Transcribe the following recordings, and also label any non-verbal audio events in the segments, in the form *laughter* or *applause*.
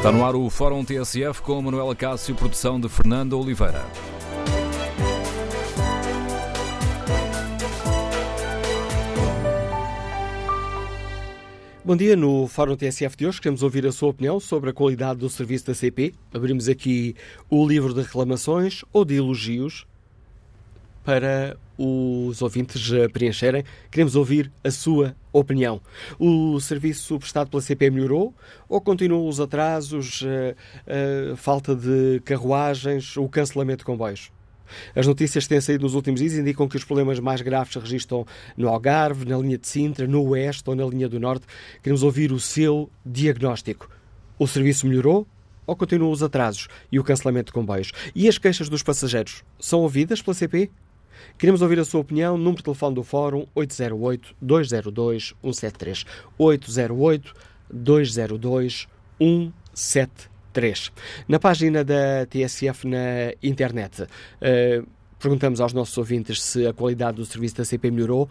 Está no ar o Fórum TSF com Manuela Cássio, produção de Fernando Oliveira. Bom dia, no Fórum TSF de hoje queremos ouvir a sua opinião sobre a qualidade do serviço da CP. Abrimos aqui o livro de reclamações ou de elogios para os ouvintes preencherem. Queremos ouvir a sua opinião. O serviço prestado pela CP melhorou ou continuam os atrasos, a, a falta de carruagens, o cancelamento de comboios? As notícias que têm saído nos últimos dias indicam que os problemas mais graves se registram no Algarve, na linha de Sintra, no Oeste ou na linha do Norte. Queremos ouvir o seu diagnóstico. O serviço melhorou ou continuam os atrasos e o cancelamento de comboios? E as queixas dos passageiros são ouvidas pela CP? Queremos ouvir a sua opinião. Número de telefone do Fórum 808-202-173. 808-202-173. Na página da TSF na internet, uh, perguntamos aos nossos ouvintes se a qualidade do serviço da CP melhorou.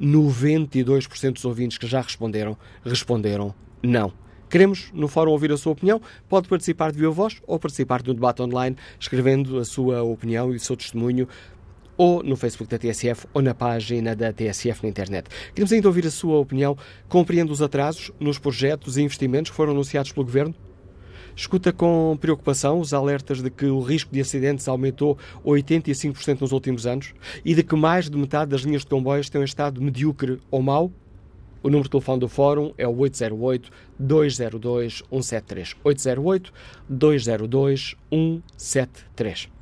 92% dos ouvintes que já responderam, responderam não. Queremos, no fórum, ouvir a sua opinião. Pode participar de viva voz ou participar do debate online, escrevendo a sua opinião e o seu testemunho ou no Facebook da TSF ou na página da TSF na internet. Queremos ainda ouvir a sua opinião. Compreende os atrasos nos projetos e investimentos que foram anunciados pelo Governo? Escuta com preocupação os alertas de que o risco de acidentes aumentou 85% nos últimos anos e de que mais de metade das linhas de comboios têm um estado medíocre ou mau? O número de telefone do Fórum é o 808-202-173. 808-202-173.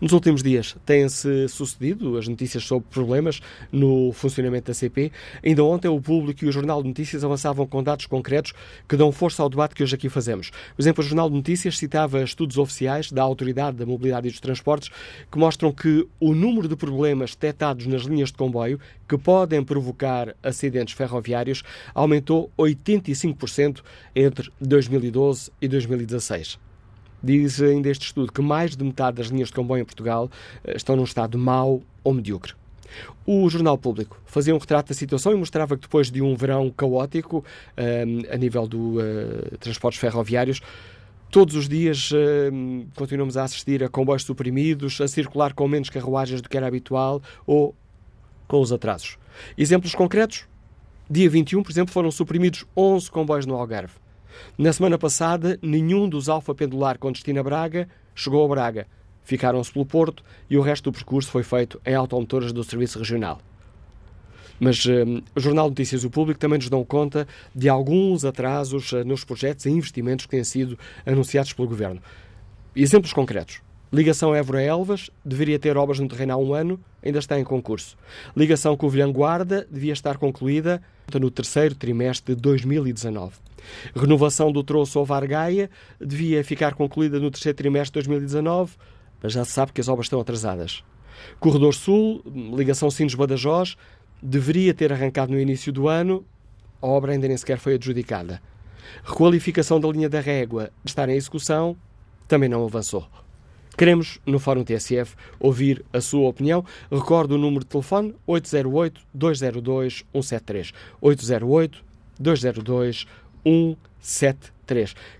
Nos últimos dias têm-se sucedido as notícias sobre problemas no funcionamento da CP. Ainda ontem o público e o Jornal de Notícias avançavam com dados concretos que dão força ao debate que hoje aqui fazemos. Por exemplo, o Jornal de Notícias citava estudos oficiais da Autoridade da Mobilidade e dos Transportes que mostram que o número de problemas detectados nas linhas de comboio que podem provocar acidentes ferroviários aumentou 85% entre 2012 e 2016. Diz ainda este estudo que mais de metade das linhas de comboio em Portugal eh, estão num estado mau ou medíocre. O Jornal Público fazia um retrato da situação e mostrava que depois de um verão caótico eh, a nível dos uh, transportes ferroviários, todos os dias continuamos a assistir a comboios suprimidos, a circular com menos carruagens do que era habitual ou com os atrasos. Exemplos concretos? Dia 21, por exemplo, foram suprimidos 11 comboios no Algarve. Na semana passada, nenhum dos Alfa Pendular com destino a Braga chegou a Braga. Ficaram-se pelo Porto e o resto do percurso foi feito em automotores do Serviço Regional. Mas um, o Jornal Notícias do Público também nos dão conta de alguns atrasos uh, nos projetos e investimentos que têm sido anunciados pelo Governo. Exemplos concretos. Ligação Évora-Elvas deveria ter obras no terreno há um ano, ainda está em concurso. Ligação Covilhã-Guarda devia estar concluída no terceiro trimestre de 2019. Renovação do troço Ovar-Gaia devia ficar concluída no terceiro trimestre de 2019, mas já se sabe que as obras estão atrasadas. Corredor Sul, ligação Sinos-Badajoz, deveria ter arrancado no início do ano, a obra ainda nem sequer foi adjudicada. Requalificação da linha da régua, estar em execução, também não avançou. Queremos, no Fórum TSF, ouvir a sua opinião. Recordo o número de telefone 808-202-173. 808-202-173.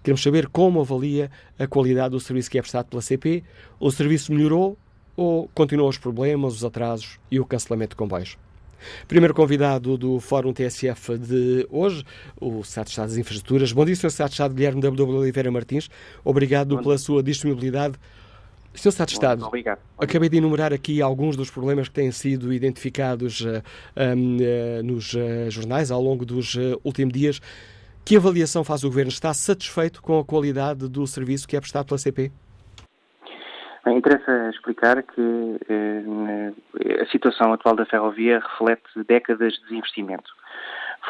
Queremos saber como avalia a qualidade do serviço que é prestado pela CP. O serviço melhorou ou continuam os problemas, os atrasos e o cancelamento de comboios? Primeiro convidado do Fórum TSF de hoje, o Secretário de Estado das Infraestruturas. Bom dia, Sr. Secretário de Estado Guilherme W. Oliveira Martins. Obrigado pela sua disponibilidade Sr. Secretário de Estado, Obrigado. acabei de enumerar aqui alguns dos problemas que têm sido identificados uh, um, uh, nos uh, jornais ao longo dos últimos dias. Que avaliação faz o Governo? Está satisfeito com a qualidade do serviço que é prestado pela CP? Interessa explicar que a situação atual da ferrovia reflete décadas de desinvestimento.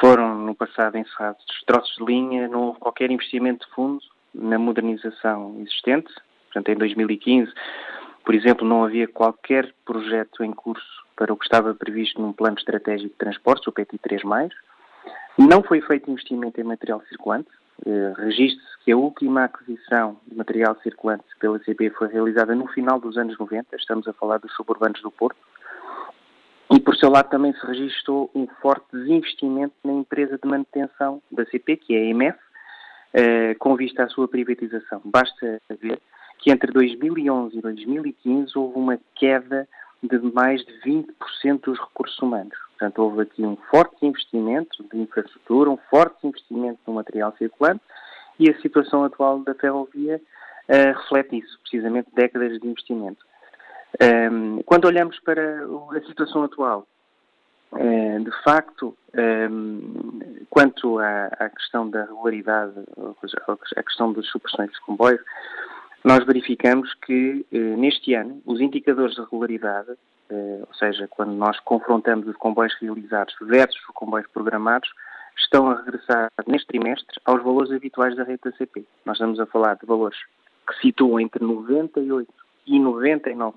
Foram, no passado, encerrados troços de linha, não houve qualquer investimento de fundo na modernização existente, Portanto, em 2015, por exemplo, não havia qualquer projeto em curso para o que estava previsto num plano estratégico de transportes, o PT3+. Não foi feito investimento em material circulante. Eh, Registre-se que a última aquisição de material circulante pela CP foi realizada no final dos anos 90, estamos a falar dos suburbanos do Porto. E, por seu lado, também se registrou um forte desinvestimento na empresa de manutenção da CP, que é a EMF, com vista à sua privatização. Basta ver que entre 2011 e 2015 houve uma queda de mais de 20% dos recursos humanos. Portanto, houve aqui um forte investimento de infraestrutura, um forte investimento no material circulante e a situação atual da ferrovia uh, reflete isso, precisamente décadas de investimento. Um, ehm, quando olhamos para a situação atual, uh, de facto, ehm, quanto à, questão da regularidade, à questão das supressões dos comboios, nós verificamos que uh, neste ano os indicadores de regularidade, ou seja, quando nós confrontamos os comboios realizados versus os comboios programados, estão a regressar neste trimestre aos valores habituais da rede da CP. Nós estamos a falar de valores que situam entre 98% e 99%.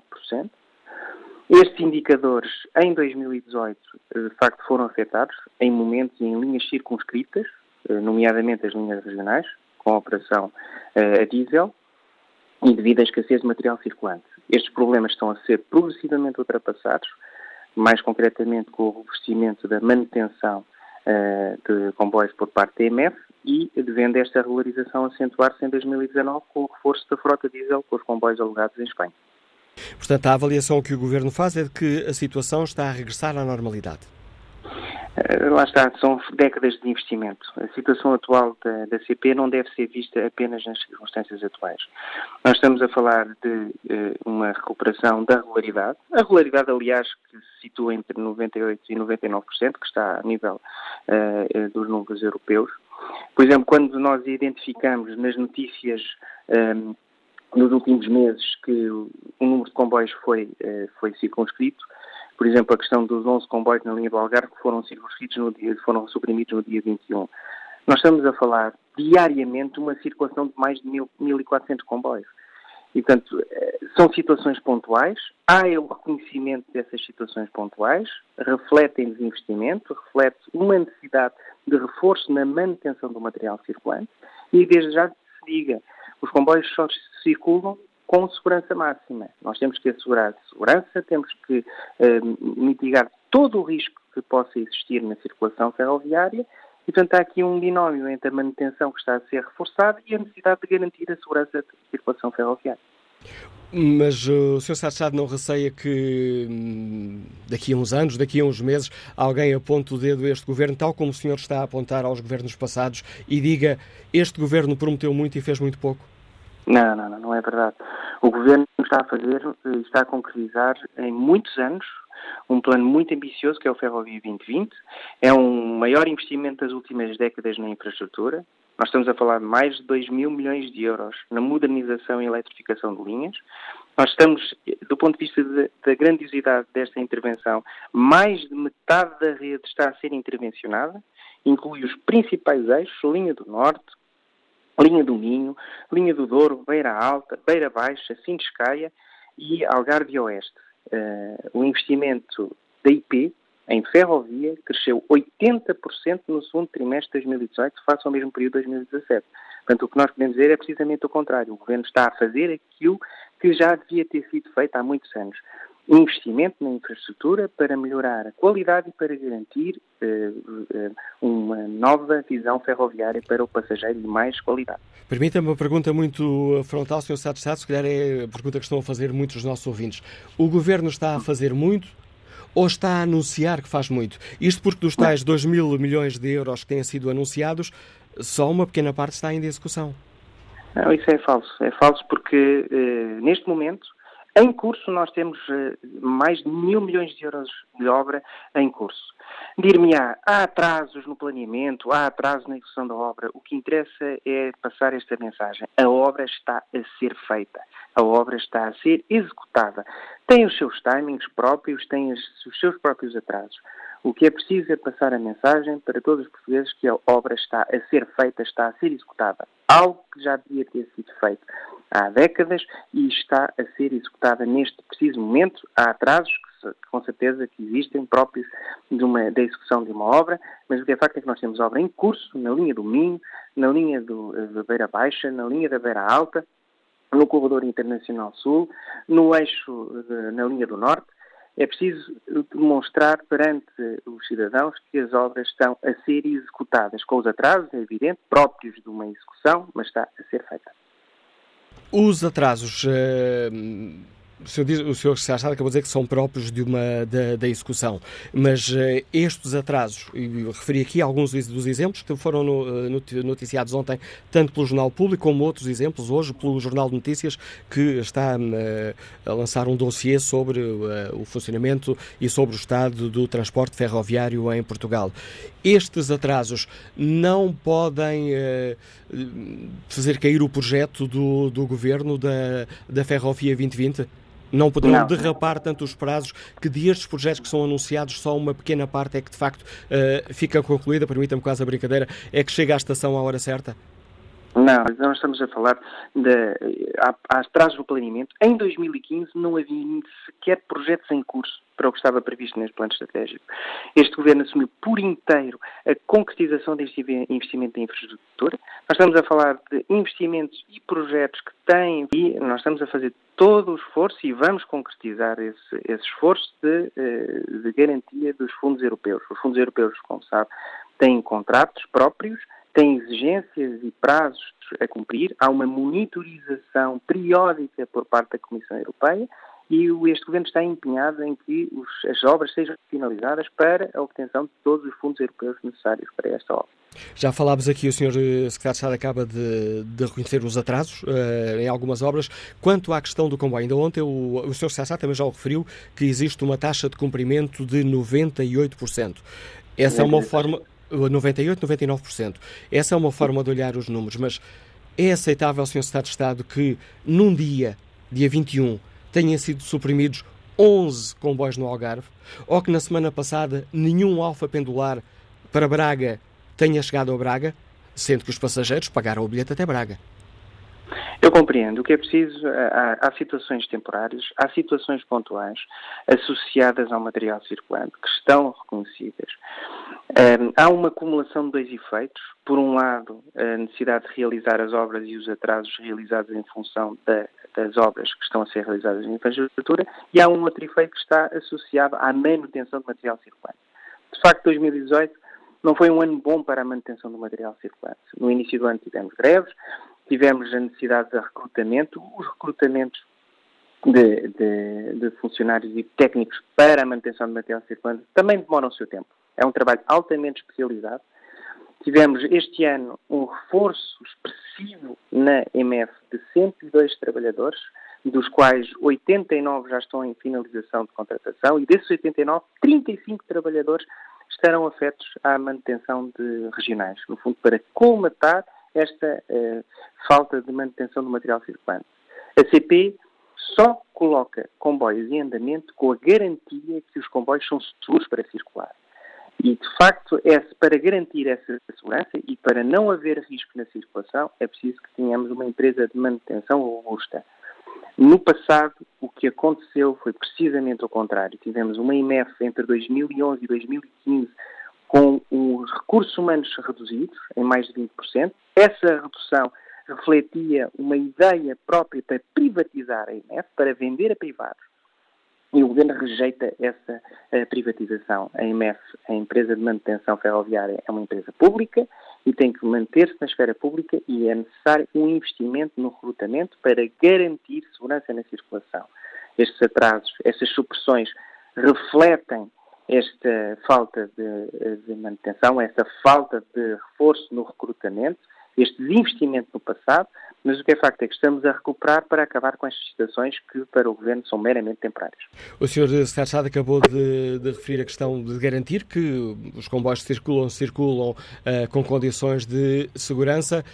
Estes indicadores, em 2018, de facto foram afetados em momentos e em linhas circunscritas, eh, nomeadamente as linhas regionais, com a operação eh, a diesel, e devido à escassez de material circulante. Estes problemas estão a ser progressivamente ultrapassados, mais concretamente com o revestimento da manutenção uh, de comboios por parte da EMF e devendo esta regularização acentuar-se em 2019 com o reforço da frota diesel com os comboios alugados em Espanha. Portanto, a avaliação que o Governo faz é de que a situação está a regressar à normalidade. Eh, lá está, são décadas de investimento. A situação atual da, da, CP não deve ser vista apenas nas circunstâncias atuais. Nós estamos a falar de uh, uma recuperação da regularidade. A regularidade, aliás, que se situa entre 98% e 99%, que está a nível uh, dos números europeus. Por exemplo, quando nós identificamos nas notícias nos últimos meses que o número de comboios foi, foi circunscrito, por exemplo, a questão dos 11 comboios na linha do Algarve que foram circunscritos no dia, foram suprimidos no dia 21. Nós estamos a falar diariamente uma circulação de mais de 1.400 comboios. E, portanto, eh, são situações pontuais, há o reconhecimento dessas situações pontuais, refletem desinvestimento, reflete uma necessidade de reforço na manutenção do material circulante e, desde já, se diga, os comboios só circulam com segurança máxima. Nós temos que assegurar segurança, temos que eh, mitigar todo o risco que possa existir na circulação ferroviária e, portanto, há aqui um binómio entre a manutenção que está a ser reforçada e a necessidade de garantir a segurança da circulação ferroviária. Mas uh, o Sr. Sarchado não receia que hum, daqui a uns anos, daqui a uns meses, alguém aponte o dedo a este governo, tal como o senhor está a apontar aos governos passados, e diga este governo prometeu muito e fez muito pouco? Não, não, não, não é verdade. O governo está a fazer, está a concretizar em muitos anos um plano muito ambicioso que é o Ferrovia 2020. É um maior investimento das últimas décadas na infraestrutura. Nós estamos a falar de mais de 2 mil milhões de euros na modernização e eletrificação de linhas. Nós estamos, do ponto de vista de, da grandiosidade desta intervenção, mais de metade da rede está a ser intervencionada, inclui os principais eixos, linha do Norte, linha do Minho, linha do Douro, Beira Alta, Beira Baixa, Sindescaia e Algarve Oeste. Uh, o investimento da IP em ferrovia cresceu 80% no segundo trimestre de 2018 face ao mesmo período de 2017. Portanto, o que nós podemos dizer é precisamente o contrário. O Governo está a fazer aquilo que já devia ter sido feito há muitos anos investimento na infraestrutura para melhorar a qualidade e para garantir uh, uh, uma nova visão ferroviária para o passageiro de mais qualidade. Permita-me uma pergunta muito frontal, Sr. Estado de Estado, se calhar é a pergunta que estão a fazer muitos dos nossos ouvintes. O Governo está a fazer muito ou está a anunciar que faz muito? Isto porque dos tais 2 mil milhões de euros que têm sido anunciados, só uma pequena parte está ainda em execução. Não, isso é falso. É falso porque, uh, neste momento, em curso, nós temos uh, mais de mil milhões de euros de obra em curso. Dir-me-á, há atrasos no planeamento, há atrasos na execução da obra. O que interessa é passar esta mensagem. A obra está a ser feita. A obra está a ser executada. Tem os seus timings próprios, tem os seus próprios atrasos. O que é preciso é passar a mensagem para todos os portugueses que a obra está a ser feita, está a ser executada. Algo que já devia ter sido feito há décadas e está a ser executada neste preciso momento. Há atrasos que, com certeza que existem próprios de uma, da execução de uma obra, mas o que é facto é que nós temos obra em curso na linha do Minho, na linha do, da Beira Baixa, na linha da Beira Alta, no Corredor Internacional Sul, no eixo de, na linha do Norte, É preciso demonstrar perante os cidadãos que as obras estão a ser executadas, com os atrasos, é evidente, próprios de uma execução, mas está a ser feita. Os atrasos. Uh o senhor, diz, o senhor acabou de dizer que são próprios de uma, da, da execução, mas uh, estes atrasos, e referi aqui alguns dos exemplos que foram no, uh, noticiados ontem, tanto pelo Jornal Público como outros exemplos hoje pelo Jornal de Notícias, que está uh, a lançar um dossiê sobre o funcionamento e sobre o estado do transporte ferroviário em Portugal. Estes atrasos não podem fazer cair o projeto do, do governo da, da Ferrovia 2020? Não poderão não. derrapar tanto os prazos que destes projetos que são anunciados, só uma pequena parte é que de facto uh, fica concluída, permita-me quase a brincadeira, é que chega à estação à hora certa? Não, nós estamos a falar de atrasos no planeamento. Em 2015 não havia sequer projetos em curso para o que estava previsto neste plano estratégico. Este governo assumiu por inteiro a concretização deste investimento em infraestrutura. Nós estamos a falar de investimentos e projetos que têm e nós estamos a fazer todo o esforço e vamos concretizar esse, esse esforço de, eh, de garantia dos fundos europeus. Os fundos europeus, como sabe, têm contratos próprios tem exigências e prazos a cumprir, há uma monitorização periódica por parte da Comissão Europeia e este Governo está empenhado em que os, as obras sejam finalizadas para a obtenção de todos os fundos europeus necessários para esta obra. Já falámos aqui, o Sr. Secretário de Estado acaba de, de reconhecer os atrasos uh, em algumas obras. Quanto à questão do comboio, ainda ontem o, o Sr. Secretário de Estado também já o referiu que existe uma taxa de cumprimento de 98%. Essa é uma forma. 98, 99%. Essa é uma forma de olhar os números, mas é aceitável, Sr. Secretário de Estado, que num dia, dia 21, tenham sido suprimidos 11 comboios no Algarve, ou que na semana passada nenhum alfa pendular para Braga tenha chegado a Braga, sendo que os passageiros pagaram o bilhete até Braga? Eu compreendo. O que é preciso, há, há, situações temporárias, há situações pontuais associadas ao material circulante que estão reconhecidas. Um, há uma acumulação de dois efeitos. Por um lado, a necessidade de realizar as obras e os atrasos realizados em função da, das obras que estão a ser realizadas em infraestrutura, e há um outro efeito que está associado à manutenção do material circulante. De facto, 2018 não foi um ano bom para a manutenção do material circulante. No início do ano tivemos greves, tivemos a necessidade de recrutamento, os recrutamentos de, de, de, funcionários e técnicos para a manutenção do material circulante também demoram o seu tempo. É um trabalho altamente especializado. Tivemos este ano um reforço expressivo na MF de 102 trabalhadores, dos quais 89 já estão em finalização de contratação e desses 89, 35 trabalhadores estarão afetos à manutenção de regionais, no fundo para colmatar esta uh, falta de manutenção do material circulante. A CP só coloca comboios em andamento com a garantia que os comboios são seguros para circular. E, de facto, é, para garantir essa segurança e para não haver risco na circulação, é preciso que tenhamos uma empresa de manutenção robusta. No passado, o que aconteceu foi precisamente o contrário. Tivemos uma IMF entre 2011 e 2015 com os recursos humanos reduzidos em mais de 20%. Essa redução refletia uma ideia própria para privatizar a IMF, para vender a privados. E o governo rejeita essa uh, privatização. A IMF, a empresa de manutenção ferroviária, é uma empresa pública e tem que manter-se na esfera pública e é necessário um investimento no recrutamento para garantir segurança na circulação. Estes atrasos, estas supressões refletem esta falta de, de, manutenção, esta falta de reforço no recrutamento, este desinvestimento no passado, mas o que é facto é que estamos a recuperar para acabar com estas situações que para o Governo são meramente temporárias. O Sr. Secretário Estado acabou de, de, referir a questão de garantir que os comboios circulam, circulam uh, com condições de segurança.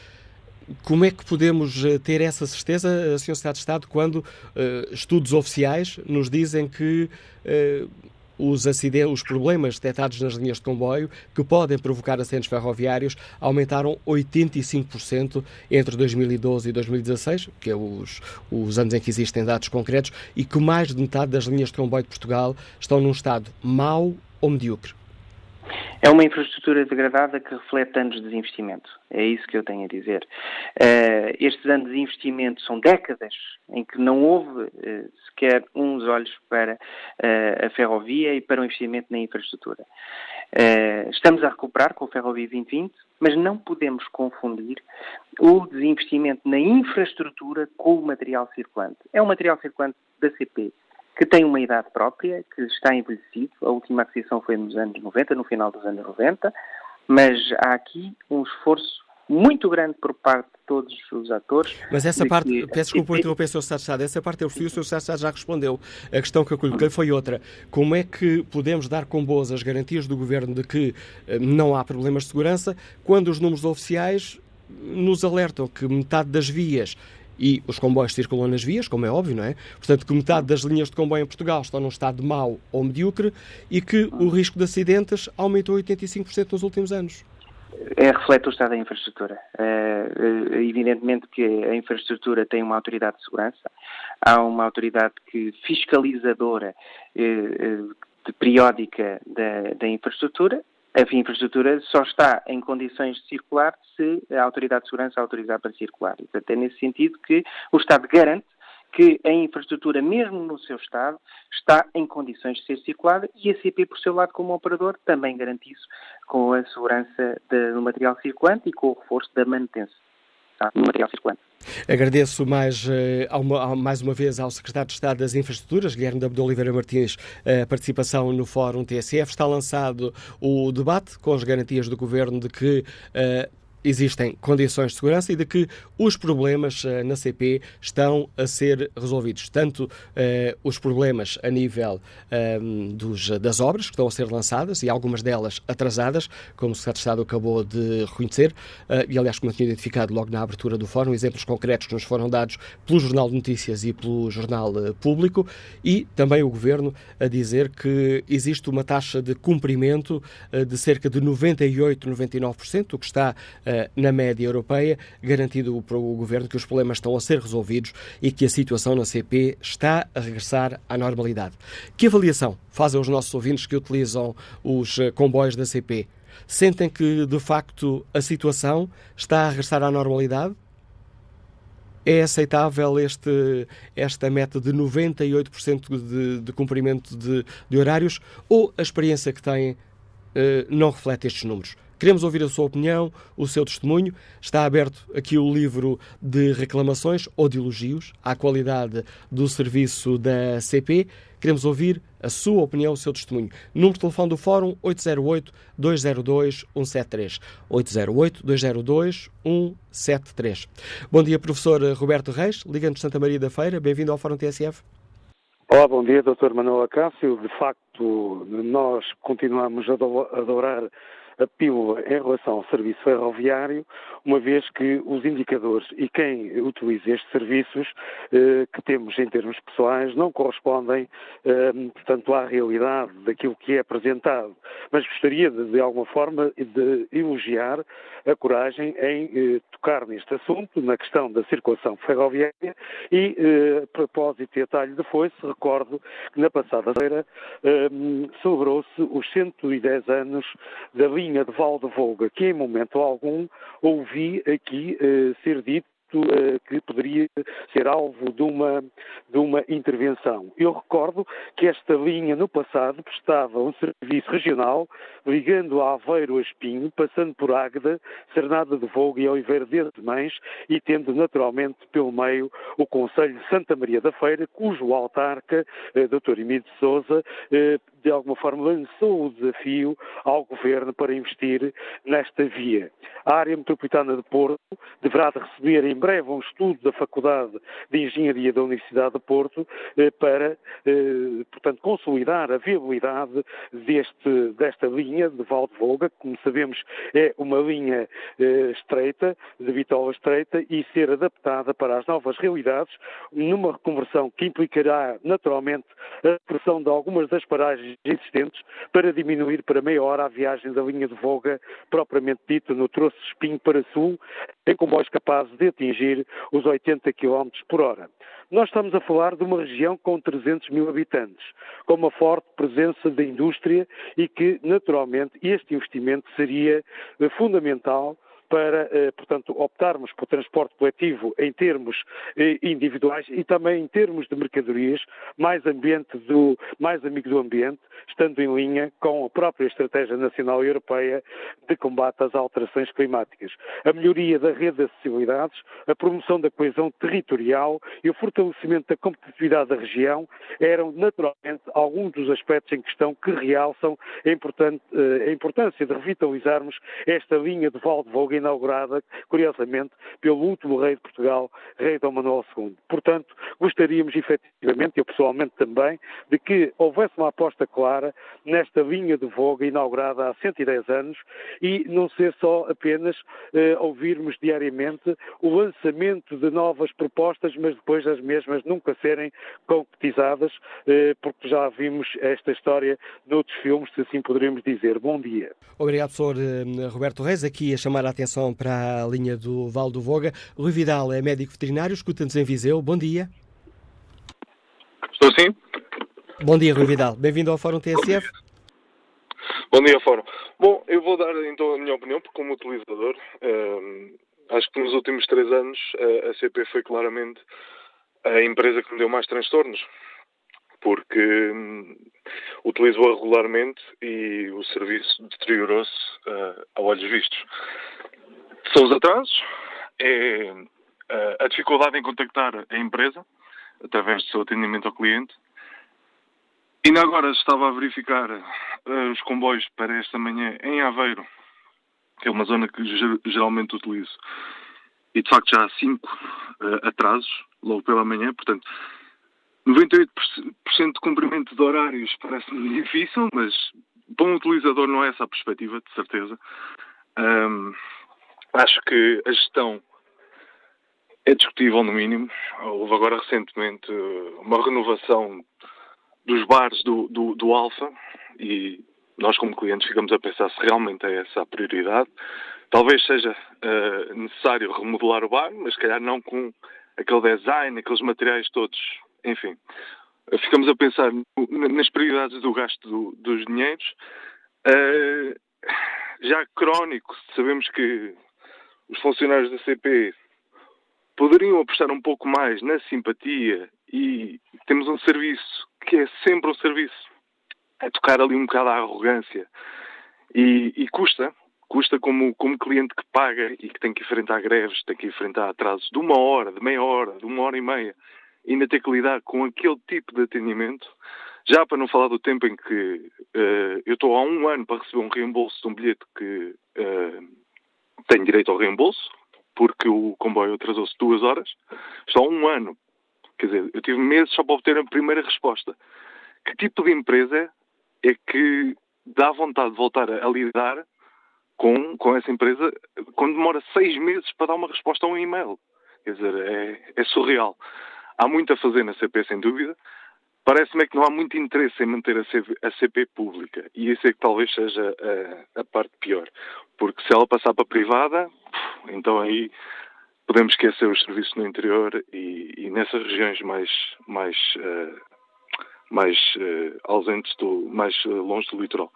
Como é que podemos eh, ter essa certeza, Sr. Secretário de Estado, quando uh, estudos oficiais nos dizem que uh, os, acidentes, os problemas detectados nas linhas de comboio que podem provocar acidentes ferroviários aumentaram 85% entre 2012 e 2016, que é os, os anos em que existem dados concretos, e que mais de metade das linhas de comboio de Portugal estão num estado mau ou medíocre. É uma infraestrutura degradada que reflete anos de desinvestimento. É isso que eu tenho a dizer. Uh, estes anos de investimento são décadas em que não houve uh, sequer uns olhos para uh, a ferrovia e para o investimento na infraestrutura. estamos a recuperar com a Ferrovia 2020, mas não podemos confundir o desinvestimento na infraestrutura com o material circulante. É um material circulante da CP que tem uma idade própria, que está envelhecido. A última aquisição foi nos anos 90, no final dos anos 90, mas há aqui um esforço muito grande por parte de todos os atores. Mas essa parte, que... peço desculpa por interromper, Sr. De Estado, essa parte eu fui, o Sr. De Estado já respondeu. A questão que eu coloquei foi outra. Como é que podemos dar com boas as garantias do Governo de que eh, não há problemas de segurança quando os números oficiais nos alertam que metade das vias e os comboios circulam nas vias, como é óbvio, não é? Portanto, que metade das linhas de comboio em Portugal estão num estado mau ou medíocre e que o risco de acidentes aumentou 85% nos últimos anos. É, reflete o estado da infraestrutura. É, é, evidentemente que a infraestrutura tem uma autoridade de segurança, há uma autoridade que fiscalizadora é, periódica da, da infraestrutura a infraestrutura só está em condições de circular se a Autoridade de Segurança autorizar para circular. E, portanto, é nesse sentido que o Estado garante que a infraestrutura, mesmo no seu estado, está em condições de ser circulada e a CP, por seu lado, como operador, também garante isso com a segurança do material circulante e com o reforço da manutenção do material circulante. Agradeço mais, eh, mais uma vez ao Secretário de Estado das Infraestruturas, Guilherme de Oliveira Martins, a participação no Fórum TSF. Está lançado o debate com as garantias do Governo de que uh, existem condições de segurança e de que os problemas uh, na CP estão a ser resolvidos. Tanto uh, os problemas a nível uh, dos, das obras que estão a ser lançadas e algumas delas atrasadas, como o Secretário de Estado acabou de reconhecer, e aliás, como eu tinha identificado logo na abertura do fórum, exemplos concretos que nos foram dados pelo Jornal de Notícias e pelo Jornal Público, e também o Governo a dizer que existe uma taxa de cumprimento de cerca de 98, 99%, o que está eh, na média europeia, garantindo para o Governo que os problemas estão a ser resolvidos e que a situação na CP está a regressar à normalidade. Que avaliação fazem os nossos ouvintes que utilizam os eh, comboios da CP? Sentem que, de facto, a situação está a regressar à normalidade? É aceitável este, esta meta de 98% de, de cumprimento de, de, horários ou a experiência que têm eh, não reflete estes números? Queremos ouvir a sua opinião, o seu testemunho. Está aberto aqui o livro de reclamações ou de elogios à qualidade do serviço da CP. Queremos ouvir a sua opinião, o seu testemunho. Número de telefone do Fórum 808-202-173. 808-202-173. Bom dia, professor Roberto Reis, ligando de Santa Maria da Feira. Bem-vindo ao Fórum TSF. Olá, bom dia, Dr. Manuel Acácio. De facto, nós continuamos a adorar a pílula em relação ao serviço ferroviário, uma vez que os indicadores e quem utiliza estes serviços eh, que temos em termos pessoais não correspondem, eh, portanto, à realidade daquilo que é apresentado. Mas gostaria de, de alguma forma, de elogiar a coragem em eh, tocar neste assunto, na questão da circulação ferroviária e, eh, a propósito e atalho de foice, recordo que na passada feira eh, celebrou-se os 110 anos da linha linha de Valdevolga, que em momento algum ouvi aqui uh, ser dito eh, que poderia ser alvo de uma, de uma intervenção. Eu recordo que esta linha, no passado, prestava um serviço regional ligando a Aveiro a Espinho, passando por Águeda, Cernada de Vogo e Oliveira de Mães e tendo naturalmente pelo meio o Conselho de Santa Maria da Feira, cujo autarca, eh, Dr. Emílio de Souza, eh, de alguma forma lançou o desafio ao Governo para investir nesta via. A área metropolitana de Porto deverá de receber em breve um estudo da Faculdade de Engenharia da Universidade de Porto eh, para, eh, portanto, consolidar a viabilidade deste, desta linha de Valdevolga, que, como sabemos, é uma linha eh, estreita, de bitola estreita, e ser adaptada para as novas realidades, numa reconversão que implicará, naturalmente, a pressão de algumas das paragens existentes para diminuir para meia hora a viagem da linha de Volga propriamente dita no troço Espinho para Sul, em comboios capazes de atingir os 80 km por hora. Nós estamos a falar de uma região com 300 mil habitantes, com uma forte presença da indústria e que, naturalmente, este investimento seria eh, fundamental para, eh, portanto, optarmos por transporte coletivo em termos eh, individuais e também em termos de mercadorias, mais ambiente do, mais amigo do ambiente, estando em linha com a própria Estratégia Nacional Europeia de combate às alterações climáticas. A melhoria da rede de acessibilidades, a promoção da coesão territorial e o fortalecimento da competitividade da região eram naturalmente alguns dos aspectos em questão que realçam a, eh, importância de revitalizarmos esta linha de Val de Volga inaugurada, curiosamente, pelo último rei de Portugal, rei Dom Manuel II. Portanto, gostaríamos efetivamente, eu pessoalmente também, de que houvesse uma aposta clara nesta linha de voga inaugurada há 110 anos e não ser só apenas eh, ouvirmos diariamente o lançamento de novas propostas, mas depois as mesmas nunca serem concretizadas, eh, porque já vimos esta história noutros filmes, se assim poderíamos dizer. Bom dia. Obrigado, professor eh, Roberto Reis, aqui a chamar a atenção atenção para a linha do Val do Voga. Rui Vidal é médico veterinário, escuta-nos em Viseu. Bom dia. Estou sim. Bom dia, Rui Vidal. Bem-vindo ao Fórum TSF. Bom dia, Fórum. Bom, eu vou dar então a minha opinião, porque como utilizador, eh, acho que nos últimos três anos a CP foi claramente a empresa que me deu mais transtornos, porque hum, utilizo-a regularmente e o serviço deteriorou-se uh, a olhos vistos. São os atrasos, é uh, a dificuldade em contactar a empresa através do seu atendimento ao cliente. Ainda agora estava a verificar uh, os comboios para esta manhã em Aveiro, que é uma zona que geralmente utilizo. E de facto já há cinco atrasos logo pela manhã, portanto 98% de cumprimento de horários parece-me *laughs* difícil, mas para um utilizador não é essa a perspectiva, de certeza. Um, acho que a gestão é discutível, no mínimo. Houve agora recentemente uma renovação dos bares do, do, do Alfa e nós, como clientes, ficamos a pensar se realmente é essa a prioridade. Talvez seja uh, necessário remodelar o bar, mas se calhar não com aquele design, aqueles materiais todos enfim, ficamos a pensar nas prioridades do gasto do, dos dinheiros. Uh, já crónico, sabemos que os funcionários da CP poderiam apostar um pouco mais na simpatia e temos um serviço que é sempre um serviço. A tocar ali um bocado a arrogância. E, e custa, custa como, como cliente que paga e que tem que enfrentar greves, tem que enfrentar atrasos de uma hora, de meia hora, de uma hora e meia ainda ter que lidar com aquele tipo de atendimento, já para não falar do tempo em que uh, eu estou há um ano para receber um reembolso de um bilhete que uh, tenho direito ao reembolso, porque o comboio atrasou-se duas horas, há um ano. Quer dizer, eu tive meses só para obter a primeira resposta. Que tipo de empresa é que dá vontade de voltar a, a lidar com, com essa empresa quando demora seis meses para dar uma resposta a um e-mail? Quer dizer, é, é surreal. Há muito a fazer na CP, sem dúvida. Parece-me é que não há muito interesse em manter a CP, pública. E isso é que talvez seja a, a, parte pior. Porque se ela passar para privada, então aí podemos esquecer os serviços no interior e, e nessas regiões mais, mais, uh, mais uh, ausentes, do, mais uh, longe do litoral.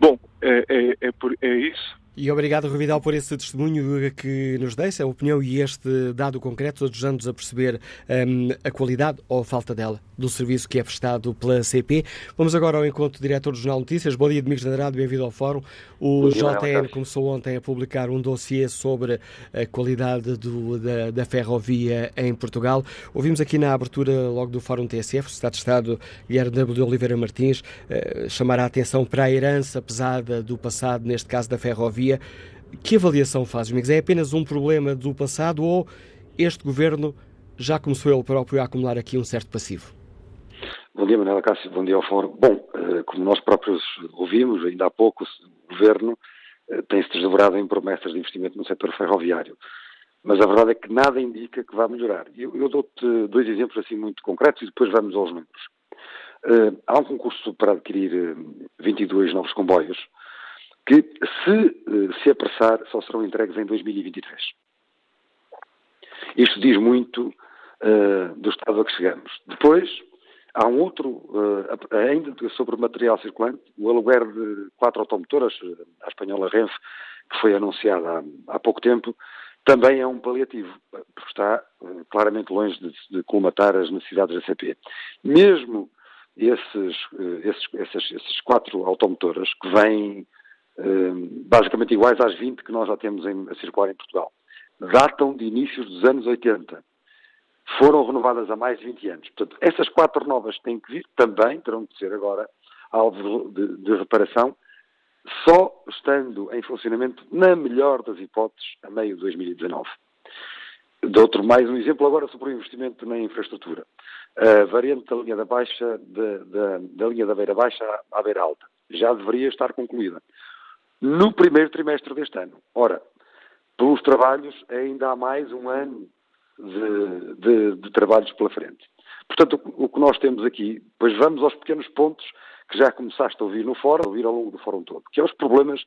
Bom, é, é, é, por, é isso. E obrigado, Rui Vidal, por esse testemunho que nos deixa, a opinião e este dado concreto, ajudando-nos a perceber um, a qualidade ou a falta dela do serviço que é prestado pela CP. Vamos agora ao encontro do diretor do Jornal Notícias. Bom dia, Domingos de Andrade, bem-vindo ao Fórum. O JN começou ontem a publicar um dossiê sobre a qualidade do, da, da, ferrovia em Portugal. Ouvimos aqui na abertura, logo do Fórum TSF, o Estado de Estado Guilherme de Oliveira Martins uh, chamar a atenção para a herança pesada do passado, neste caso da ferrovia que avaliação faz, amigos? É apenas um problema do passado ou este governo já começou ele próprio a acumular aqui um certo passivo? Bom dia, Manela Cássio, bom dia ao Fórum. Bom, eh, como nós próprios ouvimos, ainda há pouco, o governo eh, tem-se desdobrado em promessas de investimento no setor ferroviário. Mas a verdade é que nada indica que vá melhorar. Eu, eu dou-te dois exemplos assim muito concretos e depois vamos aos números. Uh, há um concurso para adquirir 22 novos comboios que, se eh, se apressar, só serão entregues em 2023. Isto diz muito uh, do estado a que chegamos. Depois, há um outro, uh, ainda sobre material circulante, o aluguer de quatro automotoras, a espanhola Renfe, que foi anunciada há, há pouco tempo, também é um paliativo, porque está uh, claramente longe de, de colmatar as necessidades da CP. Mesmo esses, esses, esses, esses, quatro automotoras, que vêm basicamente iguais às 20 que nós já temos em, a circular em Portugal, datam de inícios dos anos 80 foram renovadas há mais de 20 anos. Portanto, essas quatro novas têm que vir, também terão de ser agora alvo de, de reparação, só estando em funcionamento, na melhor das hipóteses, a meio de 2019. De outro, mais um exemplo agora sobre o investimento na infraestrutura. A variante da linha da Baixa, de, da, da linha da Beira Baixa à Beira Alta, já deveria estar concluída no primeiro trimestre deste ano. Ora, pelos trabalhos, ainda há mais um ano de, de, de trabalhos pela frente. Portanto, o, o, que nós temos aqui, pois vamos aos pequenos pontos que já começaste a ouvir no fórum, a ouvir ao longo do fórum todo, que é os problemas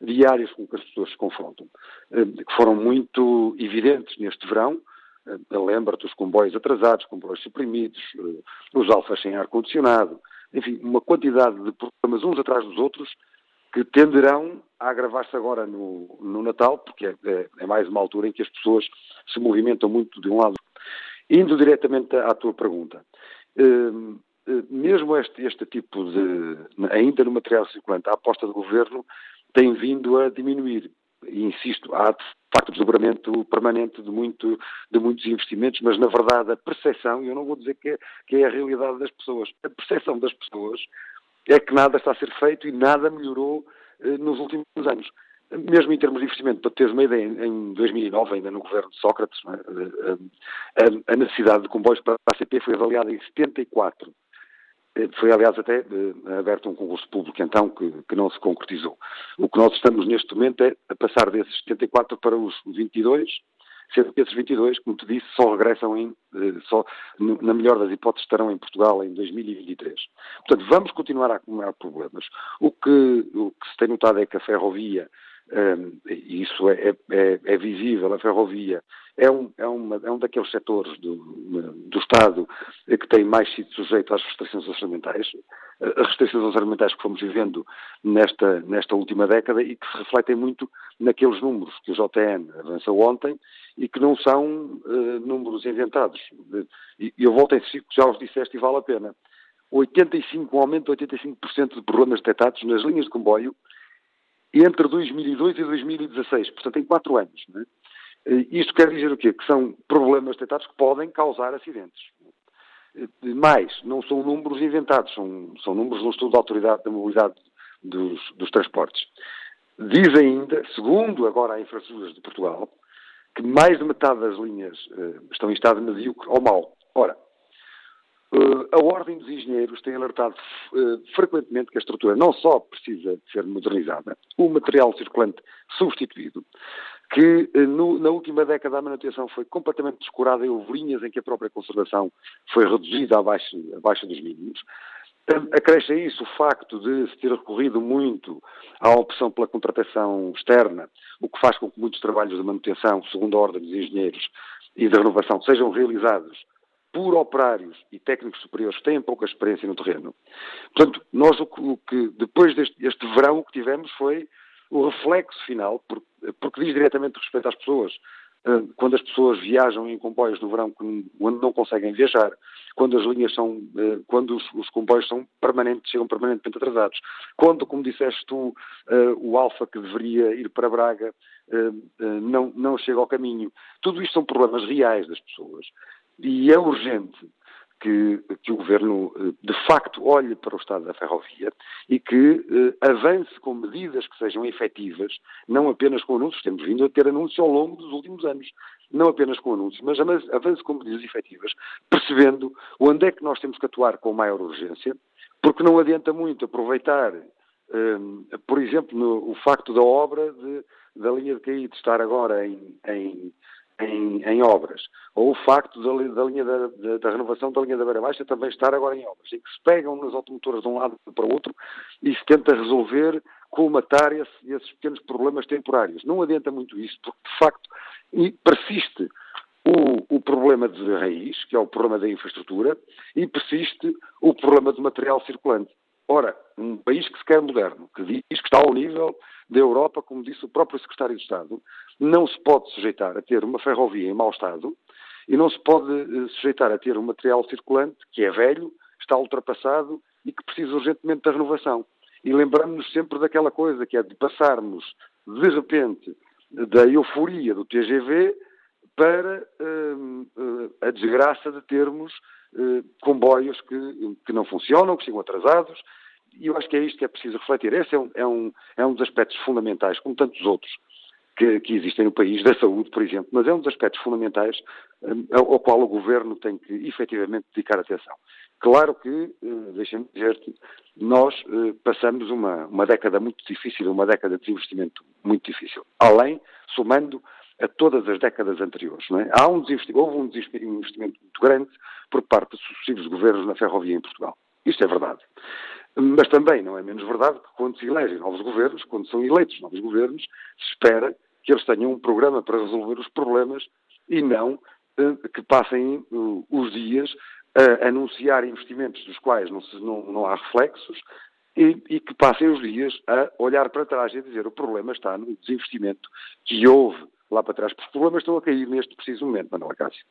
diários com que as pessoas se confrontam, eh, que foram muito evidentes neste verão. Eh, lembra-te os comboios atrasados, comboios suprimidos, eh, os alfas sem ar-condicionado, enfim, uma quantidade de problemas uns atrás dos outros que tenderão a agravar-se agora no, no, Natal, porque é, é, é, mais uma altura em que as pessoas se movimentam muito de um lado. Indo diretamente à tua pergunta, hum, hum, mesmo este, este tipo de, ainda no material circulante, a aposta do governo tem vindo a diminuir. E insisto, há de facto desdobramento permanente de, muito, de muitos investimentos, mas na verdade a percepção, e eu não vou dizer que é, que é a realidade das pessoas, a percepção das pessoas é que nada está a ser feito e nada melhorou eh, nos últimos anos. Mesmo em termos de investimento, para teres uma ideia, em 2009, ainda no governo de Sócrates, é? Eh, eh, a, necessidade de comboios para a ACP foi avaliada em 74. Foi, aliás, até aberto um concurso público, então, que, que, não se concretizou. O que nós estamos neste momento é a passar desses 74 para os 22, sendo que esses 22, como te disse, só regressam em, eh, só, na melhor das hipóteses, estarão em Portugal em 2023. Portanto, vamos continuar a acumular problemas. O que, o que se tem notado é que a ferrovia, e isso é, é, é, visível, a ferrovia é um, é, uma, é um daqueles setores do, do Estado que tem mais sido sujeito às restrições orçamentais, as restrições orçamentais que fomos vivendo nesta, nesta última década e que se refletem muito naqueles números que o JN avançou ontem e que não são uh, números inventados. E eu volto em si, já os disseste e vale a pena. 85, um aumento de 85% de problemas detectados nas linhas de comboio entre 2002 e 2016, portanto em quatro anos. É? Eh, isto quer dizer o quê? Que são problemas detectados que podem causar acidentes. Eh, mais, não são números inventados, são, são números do estudo da Autoridade da Mobilidade dos, dos Transportes. Diz ainda, segundo agora a Infraestruturas de Portugal, que mais de metade das linhas uh, estão em estado medíocre ou mau. Ora, a Ordem dos Engenheiros tem alertado uh, frequentemente que a estrutura não só precisa de ser modernizada, o material circulante substituído, que no, na última década a manutenção foi completamente descurada e houve linhas em que a própria conservação foi reduzida abaixo, abaixo dos mínimos. Acresce a isso o facto de se ter recorrido muito à opção pela contratação externa, o que faz com que muitos trabalhos de manutenção, segundo a ordem dos engenheiros e de renovação, sejam realizados por operários e técnicos superiores que têm pouca experiência no terreno. Portanto, nós o que, o que depois deste verão o que tivemos foi o reflexo final, porque, porque diz diretamente respeito às pessoas. Eh, quando as pessoas viajam em comboios no verão quando não conseguem viajar, quando as linhas são, eh, quando os, os comboios são permanentes, chegam permanentemente atrasados, quando, como disseste tu, eh, o Alfa que deveria ir para Braga não, não chega ao caminho. Tudo isto são problemas reais das pessoas. E é urgente que, que, o Governo, eh, de facto, olhe para o estado da ferrovia e que eh, avance com medidas que sejam efetivas, não apenas com anúncios. Temos vindo a ter anúncios ao longo dos últimos anos, não apenas com anúncios, mas avance com medidas efetivas, percebendo onde é que nós temos que atuar com maior urgência, porque não adianta muito aproveitar, eh, por exemplo, no, o facto da obra de, da linha de Caído estar agora em, em em, em, obras, ou o facto da, da linha da, da, da, renovação da linha da Beira Baixa também estar agora em obras, em que se pegam nas automotoras de um lado para o outro e se tenta resolver, colmatar esse, esses pequenos problemas temporários. Não adianta muito isso, porque de facto persiste o, o, problema de raiz, que é o problema da infraestrutura, e persiste o problema do material circulante. Ora, um país que se quer moderno, que diz que está ao nível da Europa, como disse o próprio Secretário de Estado, não se pode sujeitar a ter uma ferrovia em mau estado e não se pode uh, sujeitar a ter um material circulante que é velho, está ultrapassado e que precisa urgentemente da renovação. E lembramos-nos sempre daquela coisa que é de passarmos, de repente, da euforia do TGV para uh, a desgraça de termos uh, comboios que, que, não funcionam, que chegam atrasados, e eu acho que é isto que é preciso refletir. Esse é um, é um, é um dos aspectos fundamentais, como tantos outros que, que, existem no país, da saúde, por exemplo, mas é um dos aspectos fundamentais ao qual o Governo tem que efetivamente dedicar atenção. Claro que, deixem-me dizer-te, nós passamos uma, uma década muito difícil, uma década de investimento muito difícil, além, somando a todas as décadas anteriores. É? Há um houve um investimento muito grande por parte de sucessivos governos na ferrovia em Portugal. Isto é verdade. Mas também não é menos verdade que quando se elegem novos governos, quando são eleitos novos governos, se espera que eles tenham um programa para resolver os problemas e não uh, que passem uh, os dias a anunciar investimentos dos quais não, se, não, não há reflexos e, e, que passem os dias a olhar para trás e dizer o problema está no desinvestimento que houve lá para trás, os problemas estão a cair neste preciso momento, Manuel Cássio.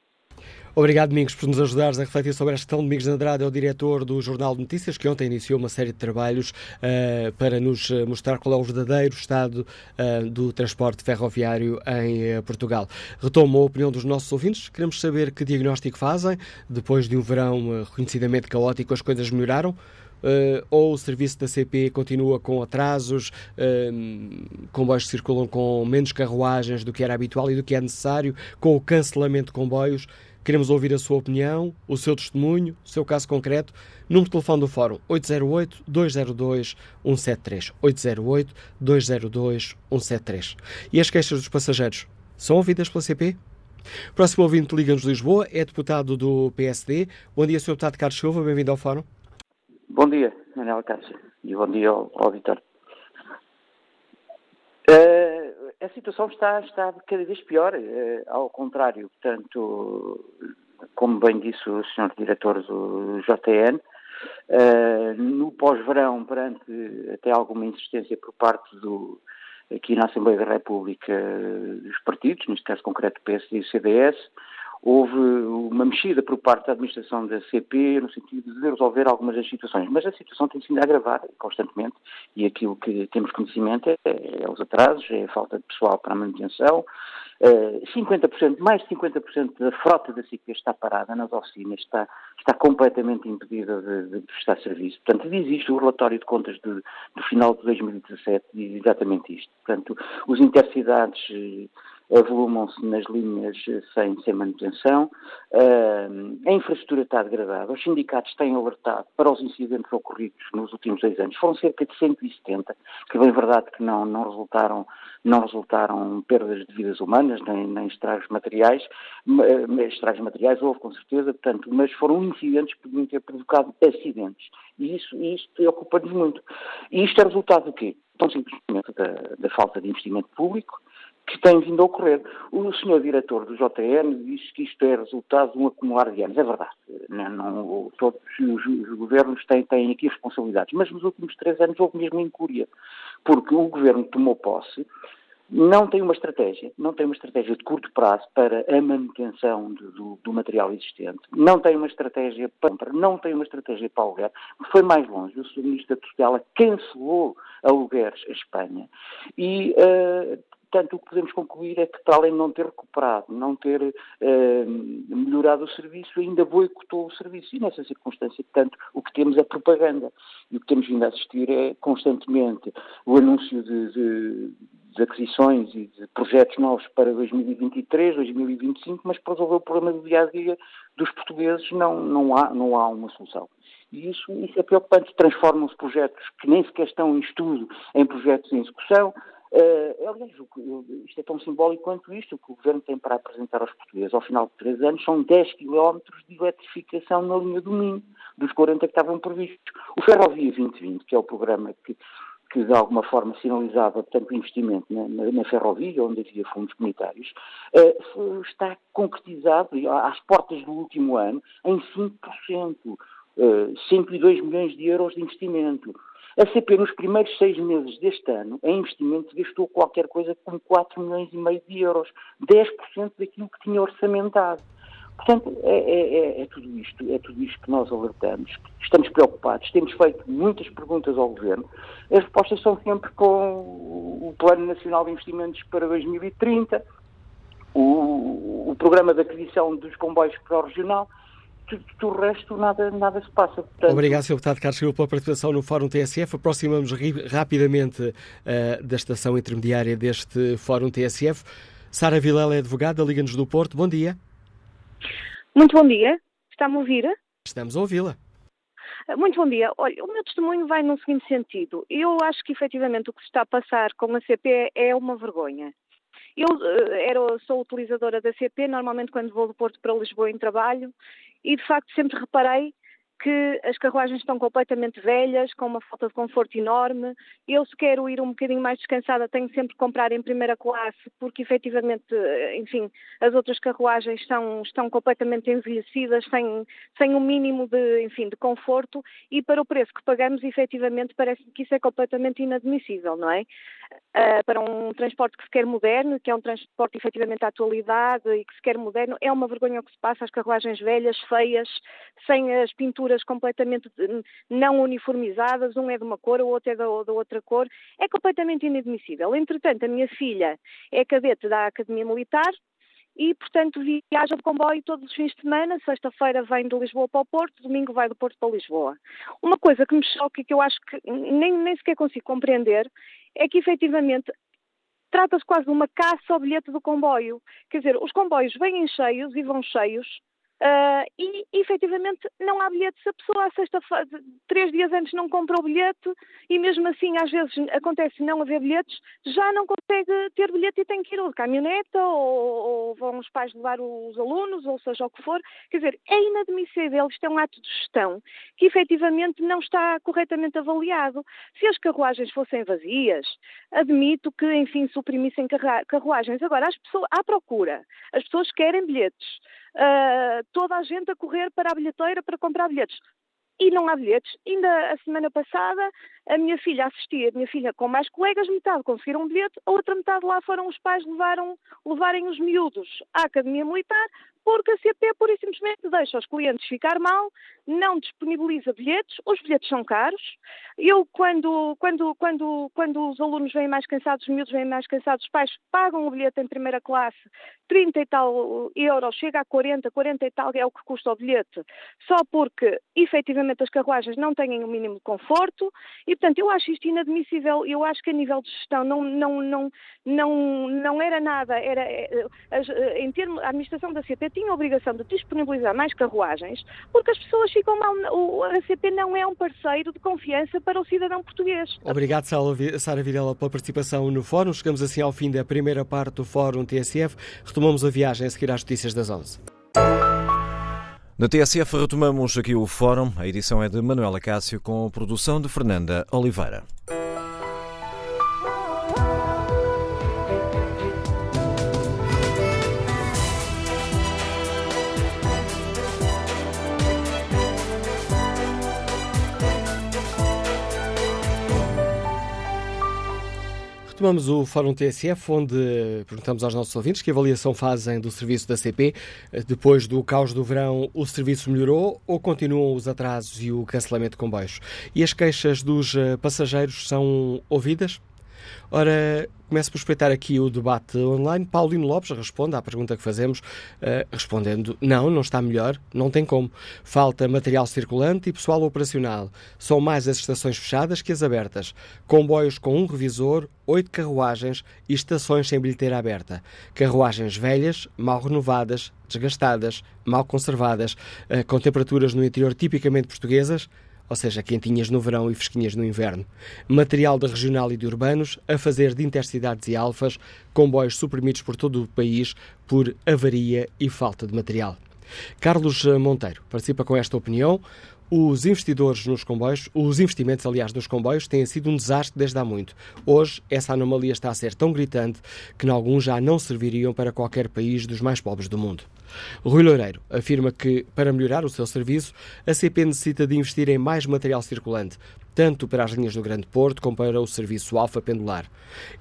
Obrigado, Domingos, por nos ajudares a refletir sobre esta questão. Domingos Andrade é o diretor do Jornal de Notícias, que ontem iniciou uma série de trabalhos uh, para nos eh, mostrar qual é o verdadeiro estado uh, do transporte ferroviário em uh, Portugal. Retomo a opinião dos nossos ouvintes. Queremos saber que diagnóstico fazem. Depois de um verão reconhecidamente caótico, as coisas melhoraram? Uh, ou o serviço da CP continua com atrasos, uh, comboios que circulam com menos carruagens do que era habitual e do que é necessário, com o cancelamento de comboios. Queremos ouvir a sua opinião, o seu testemunho, o seu caso concreto. Número de telefone do Fórum 808-202-173. 808-202-173. E as queixas dos passageiros são ouvidas pela CP? Próximo ouvinte liga-nos Lisboa, é deputado do PSD. Bom dia, Sr. Deputado Carlos Silva, bem-vindo ao Fórum. Bom dia, Manuel Cássio, e bom dia ao, ao. Uh, a situação está, está cada vez pior, uh, ao contrário, portanto, como bem disse o Sr. Diretor do JN, uh, eh, no pós-verão, perante até alguma insistência por parte do, aqui na Assembleia da República dos partidos, neste caso concreto o PSD e CDS, houve uma mexida por parte da administração da CP no sentido de resolver algumas das situações, mas a situação tem sido a agravar constantemente e aquilo que temos conhecimento é, é os atrasos, é a falta de pessoal para a manutenção, 50%, eh, mais de 50% da frota da CP está parada nas oficinas, está, está completamente impedida de, de prestar serviço. Portanto, diz isto o relatório de contas de, do final de 2017, diz exatamente isto. Portanto, os intercidades eh, avolumam-se nas linhas sem, sem manutenção, uh, a infraestrutura está degradada, os sindicatos têm alertado para os incidentes ocorridos nos últimos dois anos, foram cerca de 170, que bem verdade que não, não, resultaram, não resultaram perdas de vidas humanas, nem, nem estragos materiais, estragos materiais houve com certeza, portanto, mas foram incidentes que podiam ter provocado acidentes, e isso, isso preocupa-nos muito. E isto é resultado do quê? Tão simplesmente da, da falta de investimento público, que tem vindo a ocorrer. O senhor diretor do JN disse que isto é resultado de um acumular de anos. É verdade. Não, não, todos os, os, governos têm, têm aqui responsabilidades. Mas nos últimos três anos houve mesmo incúria. Porque o governo tomou posse, não tem uma estratégia, não tem uma estratégia de curto prazo para a manutenção do, do, do material existente, não tem uma estratégia para, não tem uma estratégia para aluguer, foi mais longe. O Sr. Ministro da Tutela cancelou alugueres à Espanha e uh, Portanto, o que podemos concluir é que, para além de não ter recuperado, não ter eh, melhorado o serviço, ainda boicotou o serviço. E nessa circunstância, portanto, o que temos é propaganda. E o que temos vindo a assistir é constantemente o anúncio de, de, de aquisições e de projetos novos para 2023, 2025, mas para resolver o problema do dia a dia dos portugueses não, não, há, não há uma solução. E isso, isso é preocupante. Transformam-se projetos que nem sequer estão em estudo em projetos em execução. Uh, aliás, isto é tão simbólico quanto isto. O que o Governo tem para apresentar aos portugueses ao final de três anos são 10 quilómetros de eletrificação na linha do Minho, dos 40 que estavam previstos. O Ferrovia 2020, que é o programa que, que de alguma forma sinalizava, portanto, o investimento na, na, na ferrovia, onde havia fundos comunitários, uh, está concretizado às portas do último ano em 5%, uh, 102 milhões de euros de investimento. A CP, nos primeiros seis meses deste ano, em investimento, gastou qualquer coisa como 4 milhões e meio de euros, 10% daquilo que tinha orçamentado. Portanto, é, é, é, é, tudo isto, é tudo isto que nós alertamos. Estamos preocupados, temos feito muitas perguntas ao Governo. As respostas são sempre com o Plano Nacional de Investimentos para 2030, o, o Programa de Aquisição dos Comboios para o Regional, do resto nada, nada se passa. Portanto... Obrigado, Sr. Deputado Carlos Silva, pela participação no Fórum TSF. Aproximamos rapidamente uh, da estação intermediária deste Fórum TSF. Sara Vilela é advogada, Liga-nos do Porto. Bom dia. Muito bom dia. Está-me a ouvir? Estamos a ouvi-la. Ah, muito bom dia. Olha, o meu testemunho vai no seguinte sentido. Eu acho que efetivamente o que se está a passar com a CP é uma vergonha. Eu uh, era, sou utilizadora da CP, normalmente quando vou do Porto para Lisboa em trabalho, e de facto sempre reparei que as carruagens estão completamente velhas, com uma falta de conforto enorme. Eu, se quero ir um bocadinho mais descansada, tenho sempre que comprar em primeira classe, porque efetivamente, enfim, as outras carruagens estão, estão completamente envelhecidas, sem, sem o um mínimo de, enfim, de conforto, e para o preço que pagamos, efetivamente, parece que isso é completamente inadmissível, não é? Uh, para um transporte que se quer moderno, que é um transporte efetivamente à atualidade e que se quer moderno, é uma vergonha o que se passa, as carruagens velhas, feias, sem as pinturas completamente não uniformizadas, um é de uma cor, o outro é da, da outra cor, é completamente inadmissível. Entretanto, a minha filha é cadete da Academia Militar, e, portanto, viaja de comboio todos os fins de semana. Sexta-feira vem de Lisboa para o Porto, domingo vai do Porto para Lisboa. Uma coisa que me choca e que eu acho que nem, nem sequer consigo compreender é que, efetivamente, trata-se quase de uma caça ao bilhete do comboio. Quer dizer, os comboios vêm cheios e vão cheios, Uh, e efetivamente não há bilhete. Se a pessoa, sexta três dias antes, não comprou o bilhete e mesmo assim às vezes acontece não haver bilhetes, já não consegue ter bilhete e tem que ir ou de caminhoneta ou, ou vão os pais levar os alunos, ou seja o que for. Quer dizer, é inadmissível. Isto é um ato de gestão que efetivamente não está corretamente avaliado. Se as carruagens fossem vazias, admito que, enfim, suprimissem carruagens. Agora, as pessoas, à procura, as pessoas querem bilhetes uh, toda a gente a correr para a bilheteira para comprar bilhetes. E não há bilhetes. Ainda a semana passada, a minha filha assistia, a minha filha com mais colegas, metade conseguiram um bilhete, a outra metade lá foram os pais levaram, levarem os miúdos à Academia Militar porque a CP pura e simplesmente deixa os clientes ficar mal, não disponibiliza bilhetes, os bilhetes são caros. Eu, quando, quando, quando, quando os alunos vêm mais cansados, os miúdos vêm mais cansados, os pais pagam o bilhete em primeira classe, 30 e tal euros, chega a 40, 40 e tal é o que custa o bilhete, só porque efetivamente as carruagens não têm o mínimo de conforto e, portanto, eu acho isto inadmissível. Eu acho que a nível de gestão não, não, não, não, não era nada, era, eh, eh, em termos, a administração da CP tinha a obrigação de disponibilizar mais carruagens, porque as pessoas ficam mal. O ACP não é um parceiro de confiança para o cidadão português. Obrigado, Sara Videla, pela participação no Fórum. Chegamos assim ao fim da primeira parte do Fórum TSF. Retomamos a viagem a seguir às notícias das 11. Na TSF retomamos aqui o Fórum. A edição é de Manuela Cássio com a produção de Fernanda Oliveira. Retomamos o Fórum TSF, onde perguntamos aos nossos ouvintes que avaliação fazem do serviço da CP. Depois do caos do verão, o serviço melhorou ou continuam os atrasos e o cancelamento de comboios? E as queixas dos eh, passageiros são ouvidas? Ora, começo por espreitar aqui o debate online. Paulino Lopes responde à pergunta que fazemos, uh, respondendo: não, não está melhor, não tem como. Falta material circulante e pessoal operacional. São mais as estações fechadas que as abertas. Comboios com um revisor, oito carruagens e estações sem bilheteira aberta. Carruagens velhas, mal renovadas, desgastadas, mal conservadas, uh, com temperaturas no interior tipicamente portuguesas ou seja, quentinhas no verão e fresquinhas no inverno. Material de regional e de urbanos, a fazer de intercidades e alfas, comboios suprimidos por todo o país por avaria e falta de material. Carlos Monteiro participa com esta opinião. Os investidores nos comboios, os investimentos, aliás, nos comboios, têm sido um desastre desde há muito. Hoje, essa anomalia está a ser tão gritante que, em alguns, já não serviriam para qualquer país dos mais pobres do mundo. Rui Loureiro afirma que, para melhorar o seu serviço, a CP necessita de investir em mais material circulante, tanto para as linhas do Grande Porto como para o serviço Alfa Pendular.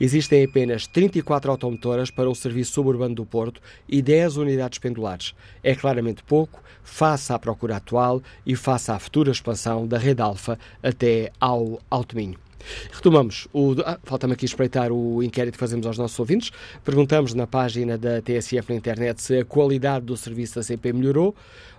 Existem apenas 34 automotoras para o serviço suburbano do Porto e 10 unidades pendulares. É claramente pouco, face à procura atual e face à futura expansão da rede Alfa até ao Alto Minho. Retomamos. O, ah, Falta-me aqui espreitar o inquérito que fazemos aos nossos ouvintes. Perguntamos na página da TSF na internet se a qualidade do serviço da CP melhorou.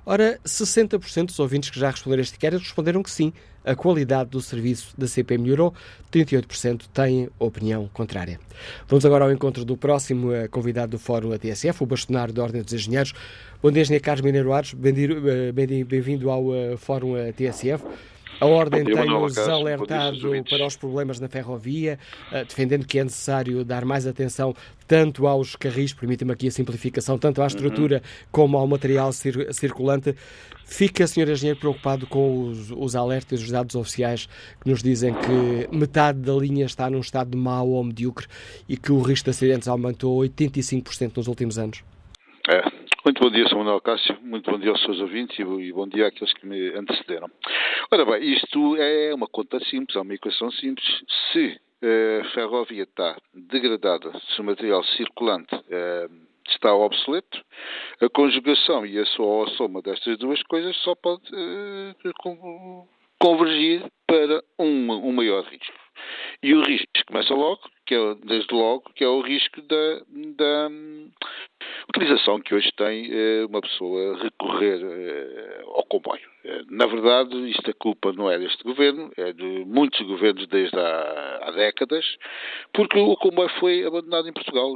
Ora, 60% dos ouvintes que já responderam este inquérito responderam que sim, a qualidade do serviço da CP melhorou, 38% têm opinião contrária. Vamos agora ao encontro do próximo eh, convidado do Fórum ATSF, o bastonário da Ordem dos Engenheiros. Bom dia, Engenheiro Carlos Mineiro Ares, eh, bem-vindo ao eh, Fórum ATSF. A Ordem tem-nos alertado para os problemas na ferrovia, defendendo que é necessário dar mais atenção tanto aos carris, permita-me aqui a simplificação, tanto à estrutura uhum. como ao material cir circulante. Fica, Sr. Engenheiro, preocupado com os, os alertas e os dados oficiais que nos dizem que metade da linha está num estado de mau ou medíocre e que o risco de acidentes aumentou 85% nos últimos anos? É. Muito bom dia, Sr. Manuel Cássio, muito bom dia aos seus ouvintes e bom dia àqueles que me antecederam. Ora bem, isto é uma conta simples, é uma equação simples. Se eh, a ferrovia está degradada, se o material circulante eh, está obsoleto, a conjugação e a soma destas duas coisas só pode uh, convergir para um, um maior risco. E o risco começa logo, que é, desde logo, que é o risco da, da utilização que hoje tem eh, uma pessoa recorrer eh, ao comboio. Eh, na verdade, isto a culpa não é deste governo, é de muitos governos desde há, há décadas, porque o comboio foi abandonado em Portugal,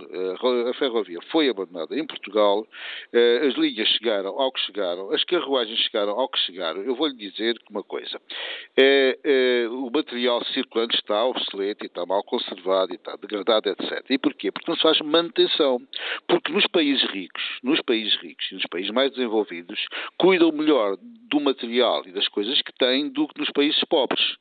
a ferrovia foi abandonada em Portugal, as linhas chegaram ao que chegaram, as carruagens chegaram ao que chegaram. Eu vou-lhe dizer uma coisa: é, é, o material circulante está obsoleto e está mal conservado e está degradado, etc. E porquê? Porque não se faz manutenção. Porque nos países ricos, nos países ricos e nos países mais desenvolvidos, cuidam melhor do material e das coisas que têm do que nos países pobres.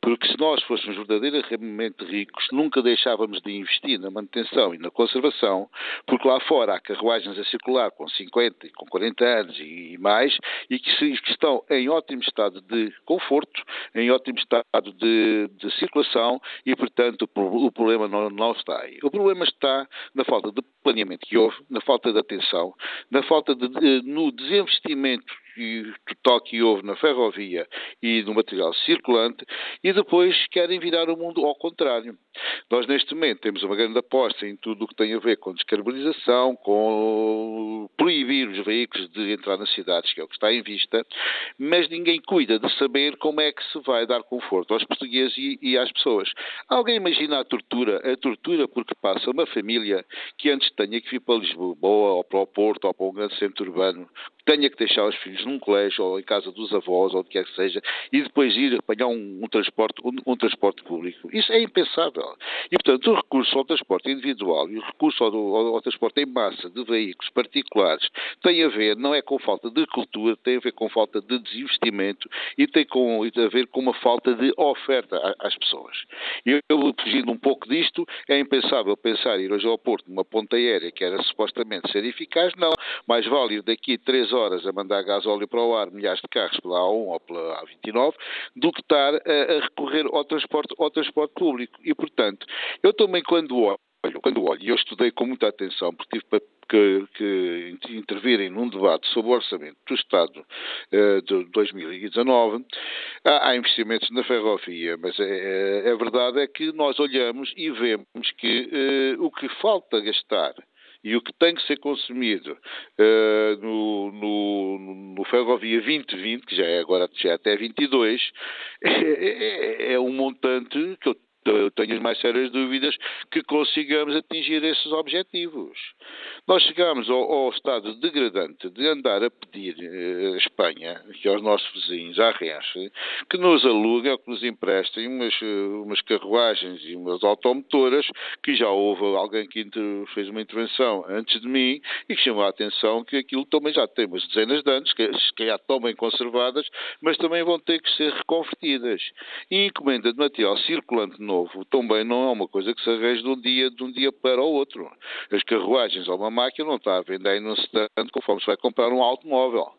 Porque se nós fôssemos verdadeiramente ricos, nunca deixávamos de investir na manutenção e na conservação, porque lá fora há carruagens a circular com 50 e com 40 anos e mais e que, estão em ótimo estado de conforto, em ótimo estado de, de circulação e, portanto, o problema não, não está aí. O problema está na falta de planeamento que houve, na falta de atenção, na falta de, no desinvestimento total que houve na ferrovia e no material circulante e depois querem virar o mundo ao contrário. Nós, neste momento, temos uma grande aposta em tudo o que tem a ver com descarbonização, com proibir os veículos de entrar nas cidades, que é o que está em vista, mas ninguém cuida de saber como é que se vai dar conforto aos portugueses e, e às pessoas. Alguém imagina a tortura, a tortura porque passa uma família que antes tenha que vir para Lisboa ou para o Porto ou para um grande centro urbano, tenha que deixar os filhos num colégio ou em casa dos avós ou o que quer que seja e depois ir apanhar um, um transporte, um, um, transporte público. Isso é impensável. E, portanto, o recurso ao transporte individual e o recurso ao, ao, ao transporte em massa de veículos particulares tem a ver, não é com falta de cultura, tem a ver com falta de desinvestimento e tem com, a ver com uma falta de oferta às pessoas. E eu, fugindo um pouco disto, é impensável pensar ir hoje ao Porto numa ponta aérea que era supostamente ser eficaz, não. Mais vale ir daqui três horas a mandar gasóleo para o ar, milhares de carros pela A1 ou pela A29, do que estar a, a recorrer ao transporte, ao transporte público. E, portanto, eu também quando olho, quando olho, e eu estudei com muita atenção, porque tive para que, que, intervirem num debate sobre o orçamento do Estado uh, de 2019, há, há, investimentos na ferrovia, mas a, é, é, verdade é que nós olhamos e vemos que uh, o que falta gastar e o que tem que ser consumido uh, no, no, no, Ferrovia 2020, que já é agora já é até 22, *laughs* é, é, é um montante que eu eu tenho as mais sérias dúvidas que consigamos atingir esses objetivos. Nós chegamos ao, ao estado degradante de andar a pedir eh, a Espanha, que aos nossos vizinhos, à Renfe, que nos aluguem ou que nos emprestem umas, eh, umas carruagens e umas automotoras, que já houve alguém que fez uma intervenção antes de mim e que chamou a atenção que aquilo também já tem umas dezenas de anos, que se calhar estão bem conservadas, mas também vão ter que ser reconvertidas. E encomenda de material circulante novo também não é uma coisa que se arranje de um dia, de um dia para o outro. As carruagens ou uma máquina não está a vender num stand conforme se vai comprar um automóvel.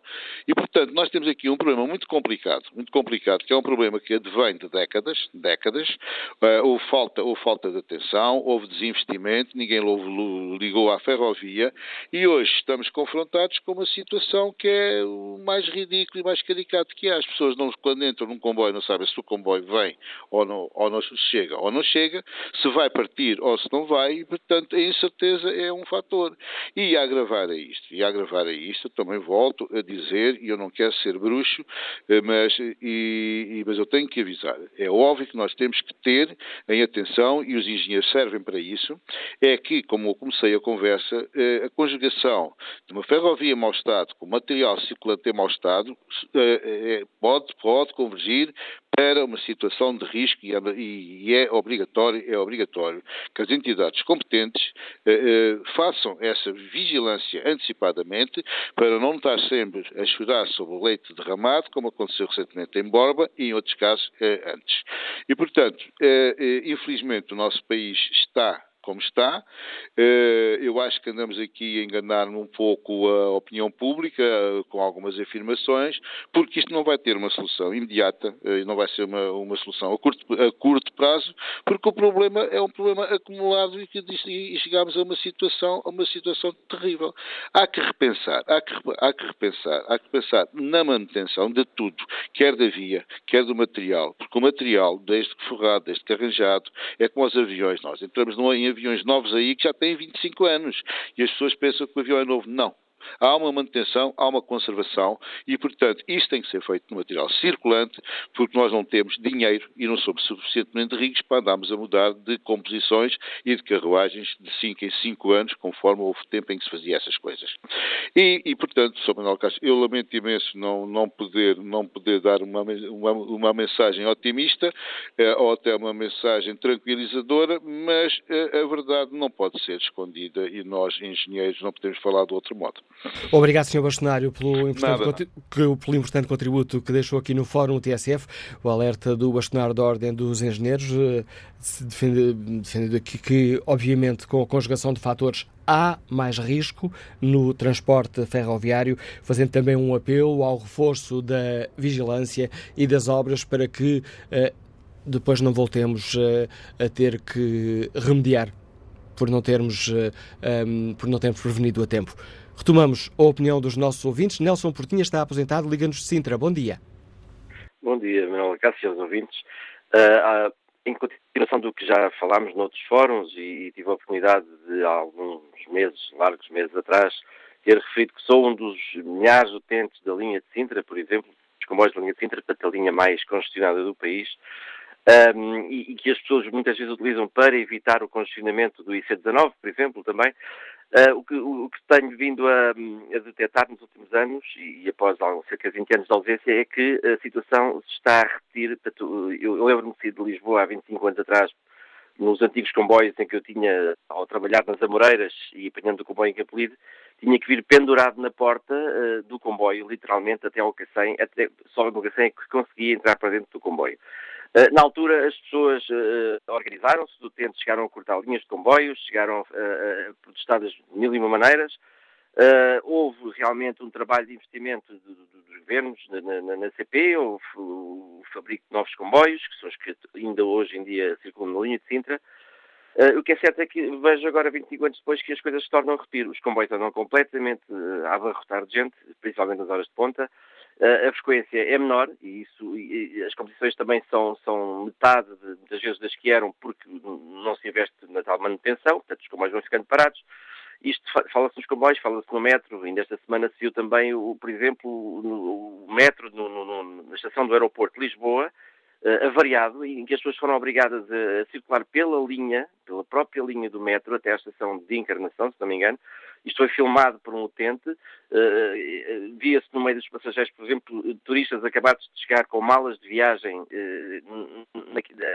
E, portanto, nós temos aqui um problema muito complicado, muito complicado, que é um problema que advém de décadas, décadas. Uh, houve, falta, houve falta de atenção, houve desinvestimento, ninguém ligou à ferrovia e hoje estamos confrontados com uma situação que é o mais ridículo e mais caricato que há. As pessoas, não, quando entram num comboio, não sabem se o comboio vem ou não, ou não chega ou não chega, se vai partir ou se não vai, e, portanto, a incerteza é um fator. E a agravar a isto, e a agravar a isto, também volto a dizer, e eu não quero ser bruxo, eh, mas, e, mas eu tenho que avisar. É óbvio que nós temos que ter em atenção, e os engenheiros servem para isso, é que, como eu comecei a conversa, eh, a conjugação de uma ferrovia mau estado com material circulante em mau estado eh, pode, pode convergir para uma situação de risco e é obrigatório, é obrigatório que as entidades competentes eh, façam essa vigilância antecipadamente para não estar sempre a chorar sobre o leite derramado, como aconteceu recentemente em Borba e em outros casos eh, antes. E, portanto, eh, eh infelizmente o nosso país está como está. Eh, eu acho que andamos aqui a enganar um pouco a opinião pública eh, com algumas afirmações, porque isto não vai ter uma solução imediata, e não vai ser uma, uma solução a curto, a curto, prazo, porque o problema é um problema acumulado e, e a uma situação, a uma situação terrível. Há que repensar, há que, há que repensar, há que pensar na manutenção de tudo, quer da via, quer do material, porque o material, desde que forrado, desde que arranjado, é como os aviões, nós entramos num, aviões novos aí que já têm 25 anos e as pessoas pensam que o avião é novo. Não. Há uma manutenção, há uma conservação e, portanto, isto tem que ser feito no material circulante, porque nós não temos dinheiro e não somos suficientemente ricos para andarmos a mudar de composições e de carruagens de 5 em 5 anos, conforme houve tempo em que se fazia essas coisas. E, e portanto, Sr. Manuel Castro, eu lamento imenso não, não, poder, não poder dar uma, uma, uma mensagem otimista eh, ou até uma mensagem tranquilizadora, mas eh, a verdade não pode ser escondida e nós, engenheiros, não podemos falar de outro modo. Obrigado, Sr. Bastonário, pelo importante, pelo importante contributo que deixou aqui no Fórum TSF. O alerta do Bastonário da Ordem dos Engenheiros eh, defende, defende aqui que, obviamente, com a conjugação de fatores há mais risco no transporte ferroviário, fazendo também um apelo ao reforço da vigilância e das obras para que eh, depois não voltemos eh, a ter que remediar por não termos, um, por não termos prevenido a tempo. Retomamos a opinião dos nossos ouvintes. Nelson Portinha está aposentado, liga-nos de Sintra. Bom dia. Bom dia, Manuel Cássio e aos ouvintes. Uh, uh, em continuação do que já falámos noutros fóruns e, e tive a oportunidade de, há alguns meses, largos meses atrás, ter referido que sou um dos milhares utentes da linha de Sintra, por exemplo, os comboios da linha de Sintra, portanto a linha mais congestionada do país, um, e, e, que as pessoas muitas vezes utilizam para evitar o congestionamento do IC19, por exemplo, também. Uh, o, que, o, que, tenho vindo a, a detectar nos últimos anos, e, e, após cerca de 20 anos de ausência, é que a situação se está a repetir. Eu, eu lembro-me de Lisboa há 25 anos atrás, nos antigos comboios em que eu tinha, ao trabalhar nas Amoreiras e apanhando o comboio em Capelide, tinha que vir pendurado na porta uh, do comboio, literalmente, até ao Cacém, até, só no Cacém é que conseguia entrar para dentro do comboio. Eh, na altura, as pessoas uh, organizaram-se, os utentes chegaram a cortar linhas de comboios, chegaram a protestar de mil e uma maneiras. Houve realmente um trabalho de investimento do, do, dos governos na, CP, houve o fabrico de novos comboios, que são os que ainda hoje em dia circulam na linha de Sintra. Uh, o que é certo é que vejo agora, 25 anos depois, que as coisas se tornam a repetir. Os comboios andam completamente uh, a abarrotar de gente, principalmente nas horas de ponta a frequência é menor e, isso, e as competições também são, são metade de, das vezes das que eram porque não se investe na tal manutenção, portanto os comboios vão ficando parados. Isto fala-se nos comboios, fala-se no metro, ainda esta semana saiu também, o, por exemplo, o, o metro no, no, na estação do aeroporto de Lisboa, uh, avariado, em que as pessoas foram obrigadas a, circular pela linha, pela própria linha do metro, até à estação de Encarnação, se não me engano. Isto foi filmado por um utente. Uh, Via-se no meio dos passageiros, por exemplo, turistas acabados de chegar com malas de viagem,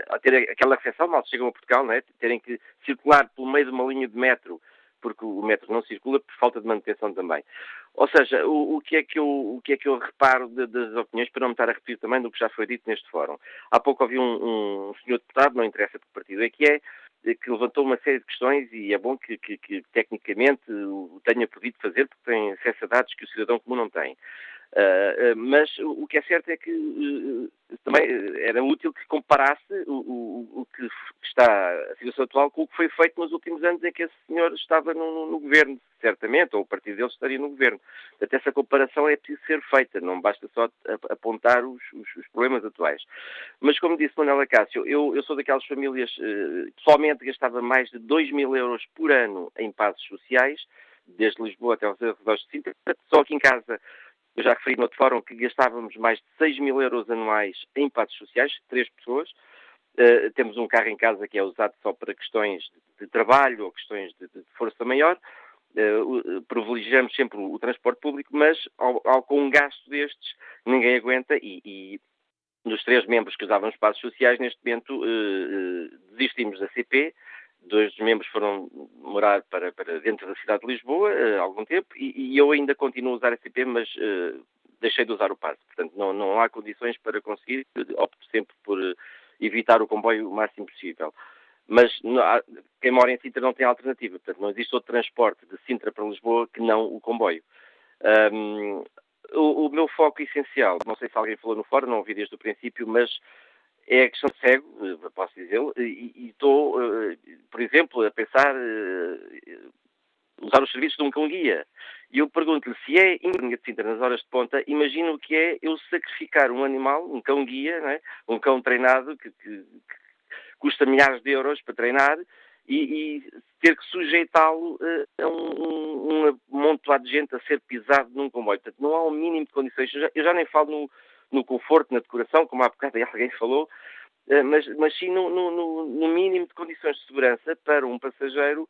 a ter aquela recepção, mal chegam a Portugal, né? terem que circular pelo meio de uma linha de metro porque o metro não circula por falta de manutenção também. Ou seja, o, o, que, é que eu, o que é que eu reparo de, das opiniões, para não me estar a repetir também do que já foi dito neste fórum. Há pouco ouvi um, um senhor deputado, não interessa de que partido é que é, que levantou uma série de questões e é bom que, que, que tecnicamente o tenha podido fazer, porque tem acesso a dados que o cidadão comum não tem. Uh, mas o que é certo é que uh, também era útil que comparasse o, o, o, que está a situação atual com o que foi feito nos últimos anos em que esse senhor estava no, no governo, certamente, ou o partido dele estaria no governo. Portanto, essa comparação é preciso ser feita, não basta só apontar os, os, os problemas atuais. Mas, como disse Manuela Cássio, eu, eu sou daquelas famílias, uh, pessoalmente gastava mais de 2 mil euros por ano em passos sociais, desde Lisboa até aos arredores de Sintra, só aqui em casa eu já referi no outro fórum que gastávamos mais de 6 mil euros anuais em passos sociais, três pessoas. Uh, temos um carro em casa que é usado só para questões de, de trabalho ou questões de, de força maior. Uh, privilegiamos sempre o, o, transporte público, mas ao, ao, com um gasto destes ninguém aguenta e, e dos três membros que usavam os passos sociais, neste momento uh, desistimos da CP, dois dos membros foram morar para, para dentro da cidade de Lisboa há algum tempo e, e, eu ainda continuo a usar a CP, mas uh, deixei de usar o passe. Portanto, não, não há condições para conseguir, opto sempre por uh, evitar o comboio o máximo possível. Mas há, quem mora em Sintra não tem alternativa, portanto, não existe outro transporte de Sintra para Lisboa que não o comboio. Um, o, o, meu foco essencial, não sei se alguém falou no fórum, não ouvi desde o princípio, mas é a questão de cego, eh, posso dizê-lo, e estou, eh, por exemplo, a pensar eh, usar os serviços de um cão-guia. E eu pergunto-lhe se é de Sintra nas horas de ponta, imagino o que é eu sacrificar um animal, um cão-guia, é? um cão treinado, que, que, que, custa milhares de euros para treinar, e, e ter que sujeitá-lo a um, um, um montoado de gente a ser pisado num comboio. Portanto, não há um mínimo de condições. Eu já, eu já nem falo no, no conforto, na decoração, como há bocado alguém falou, eh, mas, mas sim no, no, no, mínimo de condições de segurança para um passageiro,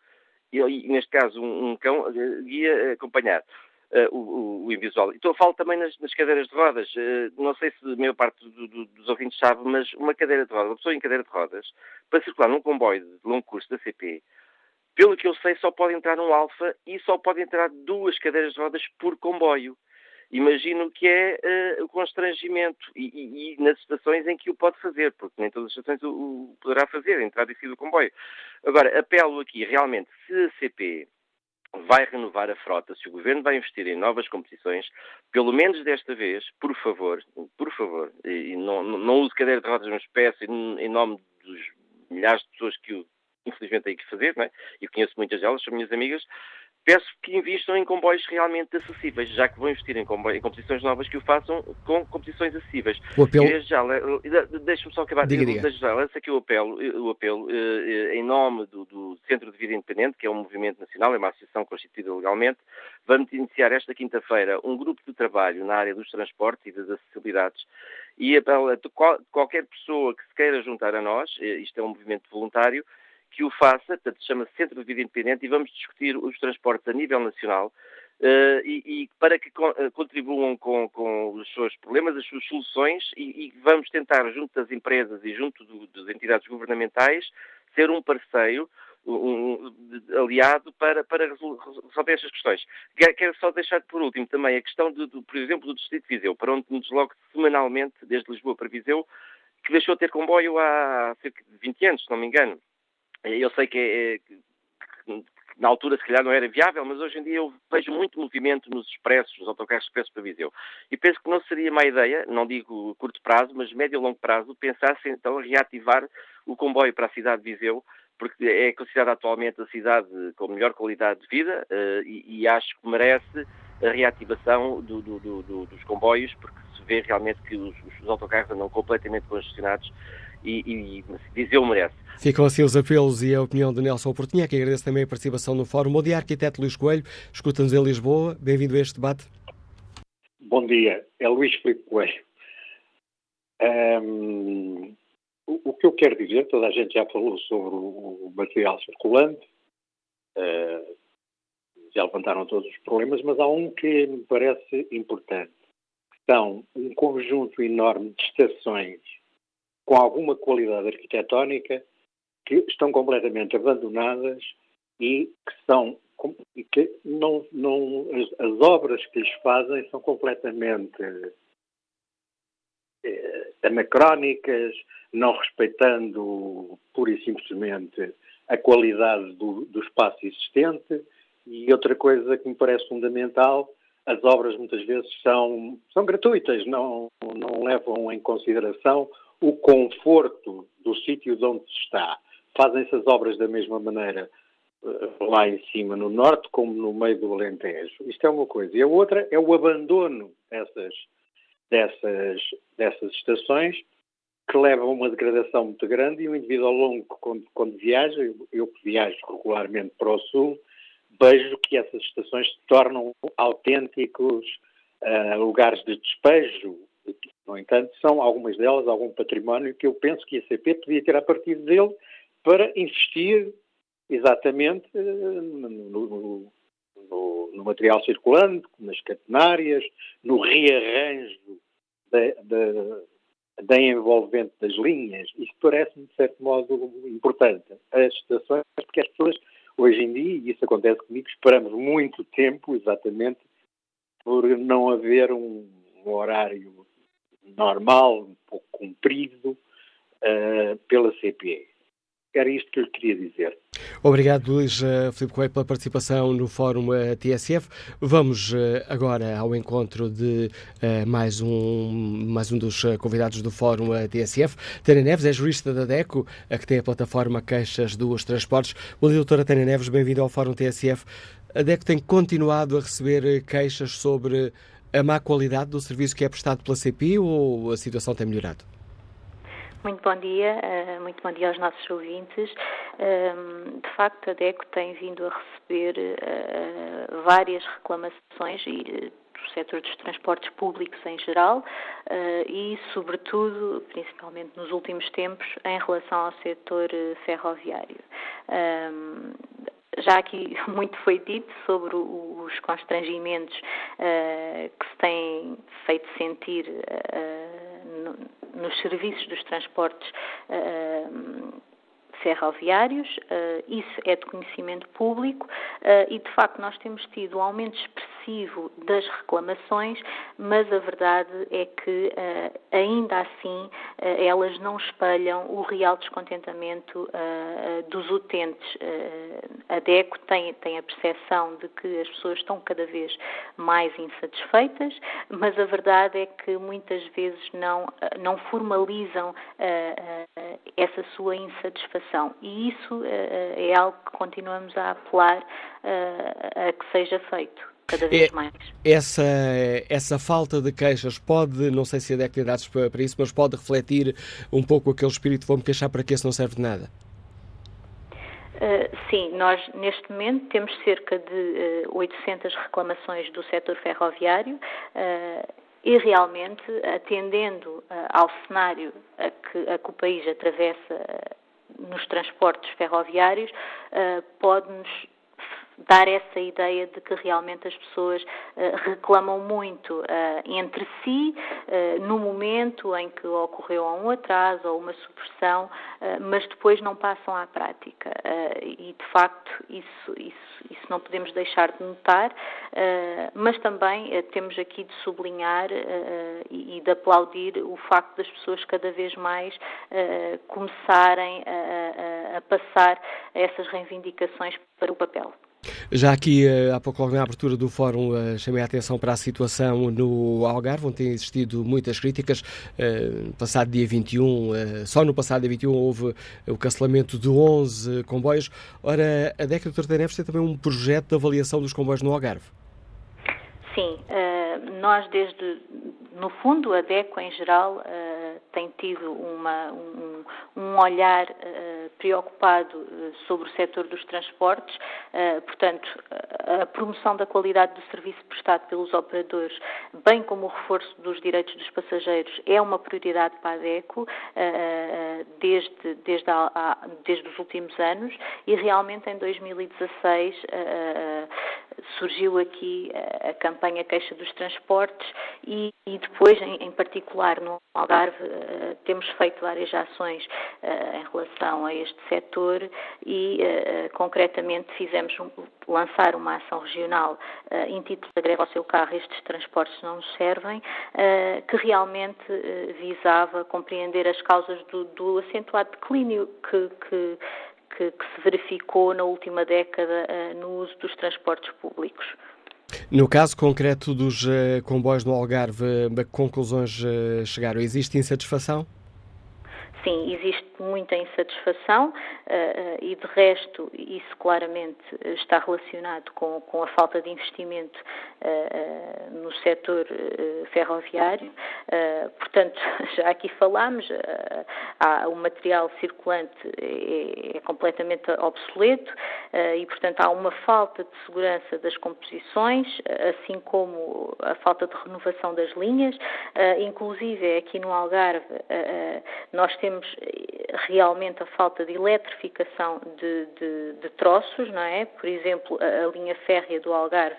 e neste caso um, um cão, eh, guia acompanhar. Uh, o, o, invisual. Então, falo também nas, nas cadeiras de rodas. Uh, não sei se a maior parte do, do, dos ouvintes sabe, mas uma cadeira de rodas, uma pessoa em cadeira de rodas, para circular num comboio de longo curso da CP, pelo que eu sei, só pode entrar um Alfa e só pode entrar duas cadeiras de rodas por comboio imagino que é uh, o constrangimento e, e, e, nas estações em que o pode fazer, porque nem todas as estações o, o poderá fazer, entrar e sair do comboio. Agora, apelo aqui, realmente, se a CP vai renovar a frota, se o Governo vai investir em novas competições, pelo menos desta vez, por favor, por favor, e não, não use cadeira de rodas, mas peço em, nome dos milhares de pessoas que o infelizmente têm que fazer, não é? e conheço muitas delas, são minhas amigas, peço que investam em comboios realmente acessíveis, já que vão investir em, comboios, em competições novas que o façam com competições acessíveis. O apelo... Deixa-me só acabar. Diga, diga. Já, lança aqui o apelo, o apelo eh, em nome do, do, Centro de Vida Independente, que é um movimento nacional, é uma associação constituída legalmente. Vamos iniciar esta quinta-feira um grupo de trabalho na área dos transportes e das acessibilidades e apelo a qualquer pessoa que se queira juntar a nós, eh, isto é um movimento voluntário, que o faça, portanto, chama-se Centro de Vida Independente, e vamos discutir os transportes a nível nacional uh, e, e, para que con eh, contribuam com, com, os seus problemas, as suas soluções, e, e vamos tentar, junto das empresas e junto do, das entidades governamentais, ser um parceiro, um, aliado para, para resolver estas questões. Quero só deixar por último também a questão, do, do, por exemplo, do Distrito de Viseu, para onde me desloco semanalmente, desde Lisboa para Viseu, que deixou de ter comboio há cerca de 20 anos, se não me engano. Eu sei que, que, na altura se calhar não era viável, mas hoje em dia eu vejo muito movimento nos expressos, nos autocarros expressos para Viseu. E penso que não seria má ideia, não digo curto prazo, mas médio e longo prazo, pensar-se então reativar o comboio para a cidade de Viseu, porque é considerada atualmente a cidade com melhor qualidade de vida uh, e, e, acho que merece a reativação do, do, do, dos comboios, porque se vê realmente que os, os autocarros andam completamente congestionados e, e Viseu merece. Ficam assim os apelos e a opinião de Nelson Portinha, que agradeço também a participação no Fórum. Bom dia, arquiteto Luís Coelho, escuta-nos em Lisboa. Bem-vindo a este debate. Bom dia, é Luís Filipe Coelho. Um, o, o, que eu quero dizer, toda a gente já falou sobre o, o material circulante, uh, já levantaram todos os problemas, mas há um que me parece importante. São um conjunto enorme de estações com alguma qualidade arquitetónica que estão completamente abandonadas e que são e que não, não as, as, obras que lhes fazem são completamente eh, anacrónicas, não respeitando pura e simplesmente a qualidade do, do espaço existente. E outra coisa que me parece fundamental, as obras muitas vezes são, são gratuitas, não, não levam em consideração o conforto do sítio de onde se está. Fazem-se as obras da mesma maneira eh, lá em cima no norte como no meio do Alentejo. Isto é uma coisa. E a outra é o abandono dessas, dessas, dessas estações que levam a uma degradação muito grande e o indivíduo ao longo, quando, quando viaja, eu que viajo regularmente para o sul, vejo que essas estações se tornam autênticos uh, lugares de despejo. No entanto, são algumas delas algum património que eu penso que a CP podia ter a partir dele para investir exatamente eh, no, no, no, material circulante, nas catenárias, no rearranjo da, envolvente das linhas. Isso parece-me, de certo modo, importante. As estações, porque as pessoas, hoje em dia, e isso acontece comigo, esperamos muito tempo, exatamente, por não haver um, um horário normal, um pouco comprido, uh, pela CPE. Era isto que eu queria dizer. Obrigado, Luís uh, Filipe Coelho, pela participação no Fórum uh, TSF. Vamos uh, agora ao encontro de mais, um, mais um dos convidados do Fórum TSF. Tânia Neves é jurista da DECO, a que tem a plataforma Queixas dos Transportes. Bom doutora Tânia Neves, bem-vindo ao Fórum TSF. A DECO tem continuado a receber queixas sobre a má qualidade do serviço que é prestado pela CPI ou a situação tem melhorado? Muito bom dia, uh, muito bom dia aos nossos ouvintes. Uh, de facto, a DECO tem vindo a receber uh, várias reclamações e do setor dos transportes públicos em geral e, sobretudo, principalmente nos últimos tempos, em relação ao setor ferroviário. Já aqui *laughs* muito foi dito sobre os constrangimentos uh, que se têm feito sentir uh, no, nos serviços dos transportes uh, ferroviários, isso é de conhecimento público e, de facto, nós temos tido um aumento expressivo das reclamações, mas a verdade é que, ainda assim, elas não espelham o real descontentamento dos utentes. A DECO tem, tem a percepção de que as pessoas estão cada vez mais insatisfeitas, mas a verdade é que muitas vezes não, não formalizam essa sua insatisfação e isso eh, é algo que continuamos a apelar eh, a que seja feito cada vez é, mais. Essa, essa falta de queixas pode, não sei se é tem dados para, para, isso, mas pode refletir um pouco aquele espírito vou-me queixar para que isso não serve de nada? Uh, sim, nós neste momento temos cerca de uh, 800 reclamações do setor ferroviário uh, e realmente, atendendo ao cenário a que, a que o país atravessa nos transportes ferroviários uh, pode-nos dar essa ideia de que realmente as pessoas uh, reclamam muito uh, entre si uh, no momento em que ocorreu um atraso ou uma supressão, mas depois não passam à prática. e de facto isso, isso, isso não podemos deixar de notar, mas também temos aqui de sublinhar e, e, de aplaudir o facto das pessoas cada vez mais começarem a, a, a passar essas reivindicações para o papel. Já aqui, eh, há pouco logo na abertura do fórum, eh, chamei a atenção para a situação no Algarve, onde têm existido muitas críticas. Eh, passado dia 21, só no passado dia 21 houve o cancelamento de 11 comboios. Ora, a década Neves tem também um projeto de avaliação dos comboios no Algarve. Sim, nós desde, no fundo, a DECO em geral tem tido uma, um, um, olhar preocupado sobre o setor dos transportes, portanto, a promoção da qualidade do serviço prestado pelos operadores, bem como o reforço dos direitos dos passageiros, é uma prioridade para a DECO desde, desde, a, desde os últimos anos. E realmente em 2016 surgiu aqui a campanha Queixa dos Transportes e, e depois, em, em, particular no Algarve, uh, temos feito várias ações uh, em relação a este setor e, uh, concretamente, fizemos lançar uma ação regional intitulada Greve ao seu carro, estes transportes não nos servem, que realmente visava compreender as causas do, do acentuado declínio que, que que, que se verificou na última década uh, no uso dos transportes públicos. No caso concreto dos uh, comboios no Algarve, a conclusões uh, chegaram? Existe insatisfação? Sim, existe muita insatisfação uh, e, de resto, isso claramente está relacionado com, com a falta de investimento no setor ferroviário. portanto, *laughs* já aqui falámos, o material circulante é, é completamente obsoleto e, portanto, há uma falta de segurança das composições, assim como a falta de renovação das linhas. inclusive, aqui no Algarve, nós temos realmente a falta de eletrificação de, de, de troços, não é? Por exemplo, a, a linha férrea do Algarve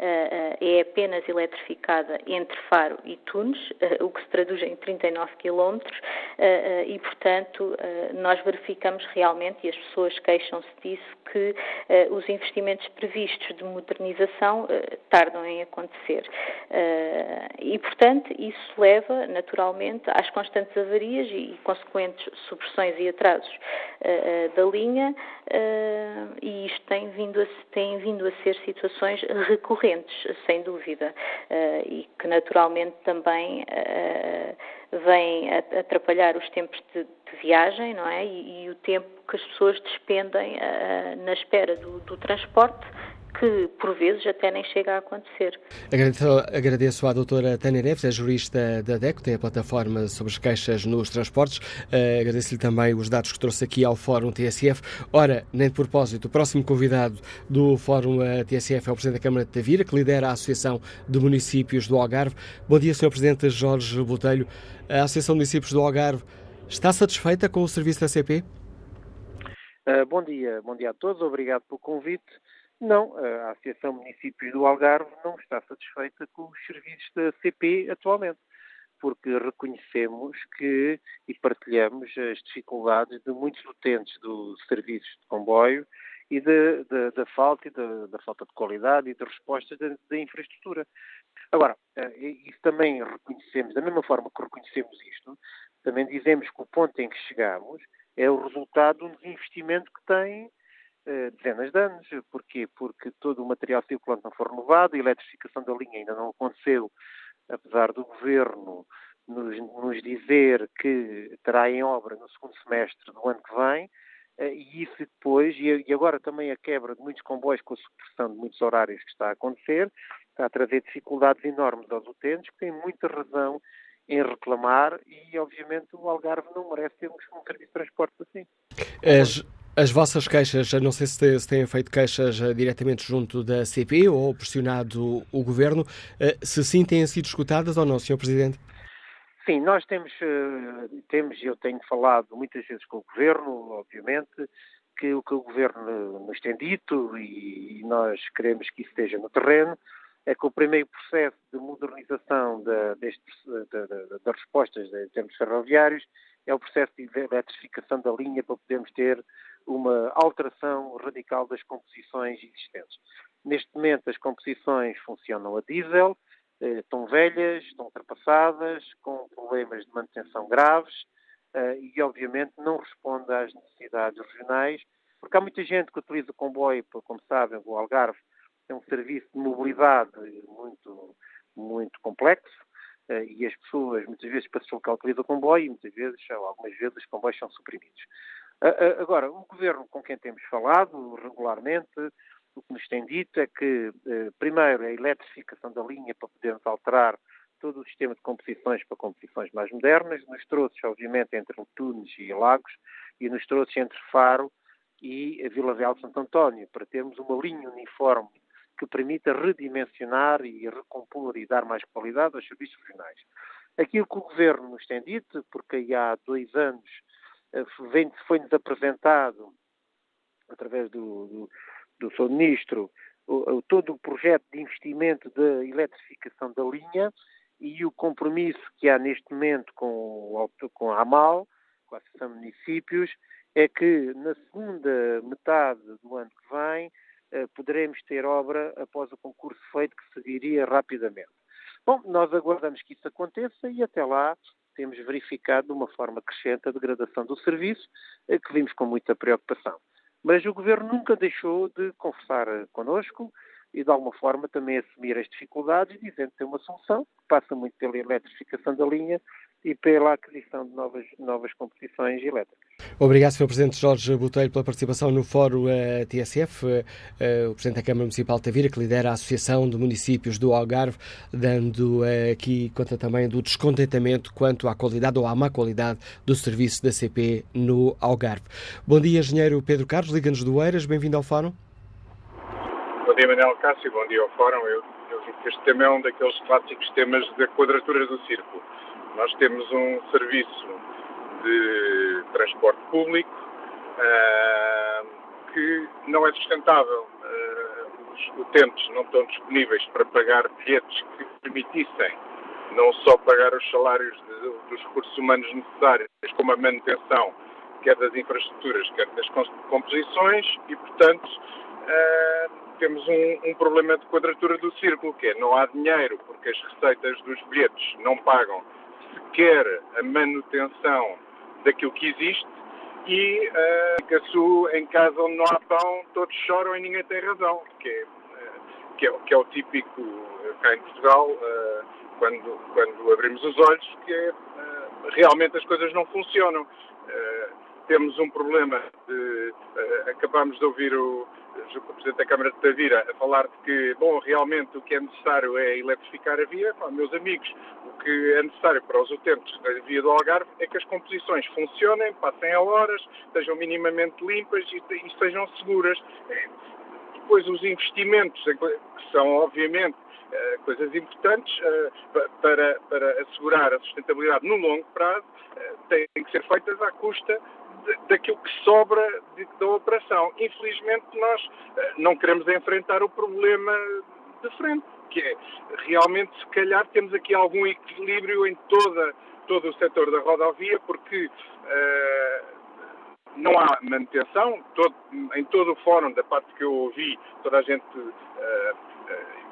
é apenas eletrificada entre Faro e Tunes, uh, o que se traduz em 39 quilómetros, e, portanto, nós verificamos realmente, e as pessoas queixam-se disso, que os investimentos previstos de modernização tardam em acontecer. e, portanto, isso leva, naturalmente, às constantes avarias e, consequentes supressões e atrasos da linha e isto tem vindo, a, tem vindo a ser situações recorrentes, sem dúvida, uh, e que naturalmente também vêm atrapalhar os tempos de, de viagem, não é? E, e, o tempo que as pessoas despendem na espera do, do transporte que por vezes até nem chega a acontecer. Agradeço, agradeço à doutora Tânia Neves, é jurista da DECO, tem a plataforma sobre as queixas nos transportes. Uh, Agradeço-lhe também os dados que trouxe aqui ao Fórum TSF. Ora, nem de propósito, o próximo convidado do Fórum eh, TSF é o Presidente da Câmara de Tavira, que lidera a Associação de Municípios do Algarve. Bom dia, Sr. Presidente Jorge Botelho. A Associação de Municípios do Algarve está satisfeita com o serviço da CP? Uh, eh, bom dia, bom dia a todos, obrigado pelo convite. Não, a Associação Municípios do Algarve não está satisfeita com os serviços da CP atualmente, porque reconhecemos que e partilhamos as dificuldades de muitos utentes do serviço de comboio e da falta e da falta de qualidade e de respostas da infraestrutura. Agora, eh, isso também reconhecemos, da mesma forma que reconhecemos isto, também dizemos que o ponto em que chegamos é o resultado de um desinvestimento que tem eh, dezenas de anos. Porquê? Porque todo o material circulante não foi renovado, a eletrificação da linha ainda não aconteceu, apesar do Governo nos, nos dizer que terá em obra no segundo semestre do ano que vem, eh, e isso depois, e agora também a quebra de muitos comboios com a supressão de muitos horários que está a acontecer, está a trazer dificuldades enormes aos utentes, que têm muita razão em reclamar e, obviamente, o Algarve não merece ter um serviço de transporte assim. As, as vossas queixas, não sei se têm feito queixas eh, diretamente junto da CP ou pressionado o Governo, eh, se sim têm sido escutadas ou não, Sr. Presidente? Sim, nós temos, eh, temos, eu tenho falado muitas vezes com o Governo, obviamente, que o que o Governo nos tem dito e nós queremos que isso esteja no terreno, é que o primeiro processo de modernização das respostas em termos ferroviários é o processo de eletrificação da linha para podermos ter uma alteração radical das composições existentes. Neste momento, as composições funcionam a diesel, eh, estão velhas, estão ultrapassadas, com problemas de manutenção graves eh, e, obviamente, não respondem às necessidades regionais, porque há muita gente que utiliza o comboio, como sabem, o Algarve é um serviço de mobilidade muito, muito complexo, eh, e as pessoas muitas vezes para se deslocar utilizam o comboio e muitas vezes, algumas vezes, os comboios são suprimidos. Agora, o governo com quem temos falado regularmente, o que nos tem dito é que, eh, primeiro, a eletrificação da linha para podermos alterar todo o sistema de competições para competições mais modernas, nos troços, obviamente, entre Tunes e Lagos, e nos troços entre Faro e Vila Real de Santo António, para termos uma linha uniforme que permita redimensionar e recompor e dar mais qualidade aos serviços regionais. Aquilo que o Governo nos tem dito, porque há dois anos foi-nos apresentado, através do, do, do seu Ministro, todo o projeto de investimento da eletrificação da linha e o compromisso que há neste momento com, com a AMAL, com a Associação de Municípios, é que na segunda metade do ano que vem eh, poderemos ter obra após o concurso feito que seguiria rapidamente. Bom, nós aguardamos que isso aconteça e até lá temos verificado de uma forma crescente a degradação do serviço, eh, que vimos com muita preocupação. Mas o Governo nunca deixou de conversar connosco e, de alguma forma, também assumir as dificuldades, dizendo que tem uma solução que passa muito pela eletrificação da linha e pela aquisição de novas, novas competições elétricas. Obrigado, Sr. Presidente Jorge Botelho, pela participação no Fórum uh, eh, TSF, uh, uh, o Presidente da Câmara Municipal de Tavira, que lidera a Associação de Municípios do Algarve, dando aqui conta também do descontentamento quanto à qualidade ou à má qualidade do serviço da CP no Algarve. Bom dia, Engenheiro Pedro Carlos, Liga-nos do Eiras, bem-vindo ao Fórum. Bom dia, Manuel Cássio, bom dia ao Fórum. Eu, eu digo que este tema é um daqueles clássicos temas da quadratura do círculo nós temos um serviço de transporte público uh, que não é sustentável. Uh, os utentes não estão disponíveis para pagar bilhetes que permitissem não só pagar os salários de, dos recursos humanos necessários, como a manutenção quer das infraestruturas, quer das composições, e, portanto, uh, temos um, um, problema de quadratura do círculo, que é não há dinheiro porque as receitas dos bilhetes não pagam sequer a manutenção daquilo que existe e uh, em casa onde não há pão todos choram e ninguém tem razão, que é, uh, que é, que é o típico uh, cá em Portugal, uh, quando, quando abrimos os olhos, que é, realmente as coisas não funcionam. temos um problema de. acabamos de ouvir o, o Presidente da Câmara de Tavira a falar de que, bom, realmente o que é necessário é eletrificar a via. Bom, meus amigos, o que é necessário para os utentes da via do Algarve é que as composições funcionem, passem a horas, estejam minimamente limpas e, e sejam seguras. Depois os investimentos, que são obviamente eh, coisas importantes eh, para, para assegurar a sustentabilidade no longo prazo, eh, têm que ser feitas à custa daquilo que sobra de, da operação. Infelizmente, nós eh, não queremos enfrentar o problema de frente, que é realmente, se calhar, temos aqui algum equilíbrio em toda, todo o setor da rodovia, porque uh, não há manutenção. Todo, em todo o fórum, da parte que eu ouvi, toda a gente uh,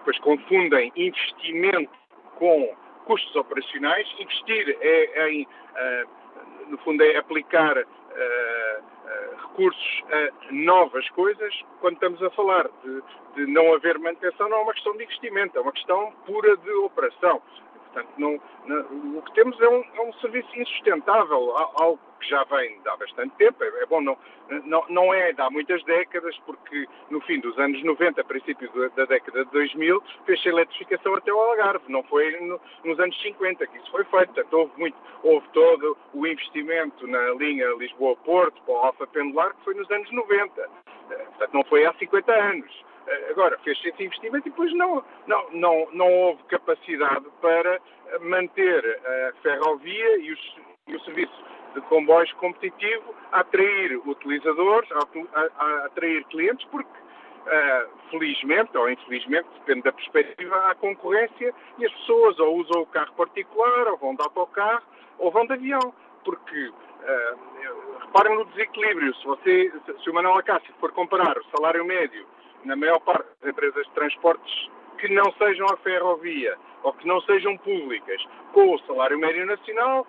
uh, confundem investimento com custos operacionais. Investir é em, no fundo, é aplicar uh, recursos a novas coisas, quando estamos a falar de, de, não haver manutenção, não é uma questão de investimento, é uma questão pura de operação. Portanto, não, não, o que temos é um, é um, serviço insustentável, algo que já vem de há bastante tempo. É, é bom, não, não, não, é de há muitas décadas, porque no fim dos anos 90, a princípio da década de 2000, fez-se a eletrificação até o Algarve. Não foi no, nos anos 50 que isso foi feito. Portanto, houve, muito, houve todo o investimento na linha Lisboa-Porto, para o Alfa Pendular, que foi nos anos 90. Eh, portanto, não foi há 50 anos. Agora, fez-se esse investimento e depois não, não, não, não houve capacidade para manter a ferrovia e, os, e o serviço de comboios competitivo atrair utilizadores, a, a, a atrair clientes, porque uh, felizmente ou infelizmente, depende da perspectiva, há concorrência e as pessoas ou usam o carro particular, ou vão de autocarro, ou vão de avião, porque uh, reparem no desequilíbrio, se, você, se o Manuel Acácio for comparar o salário médio na maior parte das empresas de transportes que não sejam a ferrovia ou que não sejam públicas com o salário médio nacional,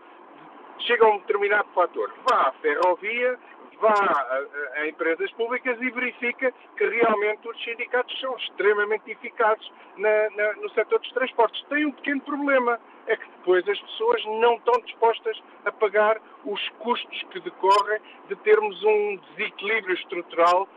chega a um determinado fator. Vá à ferrovia, vá a, a, empresas públicas e verifica que realmente os sindicatos são extremamente eficazes na, na, no setor dos transportes. Tem um pequeno problema, é que depois as pessoas não estão dispostas a pagar os custos que decorrem de termos um desequilíbrio estrutural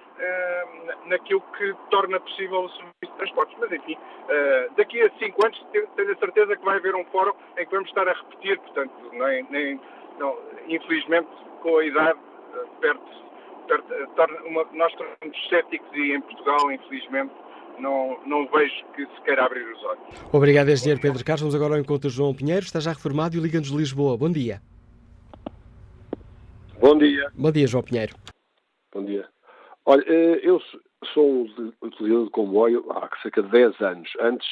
naquilo que torna possível o serviço de transportes. Mas, enfim, uh, daqui a cinco anos tenho a certeza que vai haver um fórum em que vamos estar a repetir, portanto, nem, nem não, infelizmente, com a idade, uh, perde uma, nós tornamos céticos e em Portugal, infelizmente, não, não vejo que se queira abrir os olhos. Obrigado, engenheiro Pedro Carlos. Vamos agora ao encontro de João Pinheiro, está já reformado e liga-nos de Lisboa. Bom dia. Bom dia. Bom dia, João Pinheiro. Bom dia. Olha, eh, eu sou um utilizador de comboio há cerca de 10 anos. Antes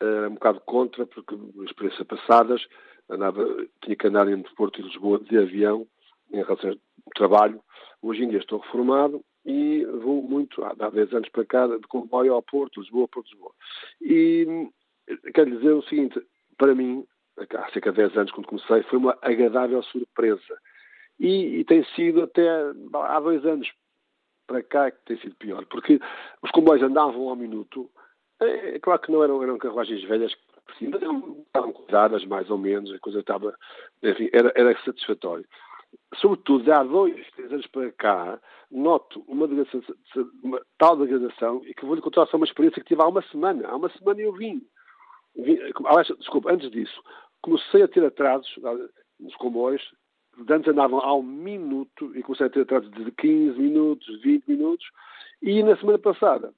era um bocado contra, porque as experiências passadas andava, tinha que andar entre Porto e Lisboa de avião em relação ao trabalho. Hoje em dia estou reformado e vou muito, há 10 anos para cá, de comboio ao Porto, Lisboa, Porto, Lisboa. E quero dizer o seguinte, para mim, há cerca de 10 anos quando comecei, foi uma agradável surpresa. E, e tem sido até há dois anos para cá que tem sido pior, porque os comboios andavam ao minuto, é, é claro que não eram, eram carruagens velhas, mas estavam cuidadas mais ou menos, a coisa estava, enfim, era, era satisfatório. Sobretudo, há dois, três anos para cá, noto uma, degradação, uma tal degradação e que vou-lhe contar só uma experiência que tive há uma semana. Há uma semana eu vim. vim desculpa, antes disso, comecei a ter atrasos nos comboios antes andavam ao minuto e comecei a ter atrasos de 15 minutos, 20 minutos, e na semana passada,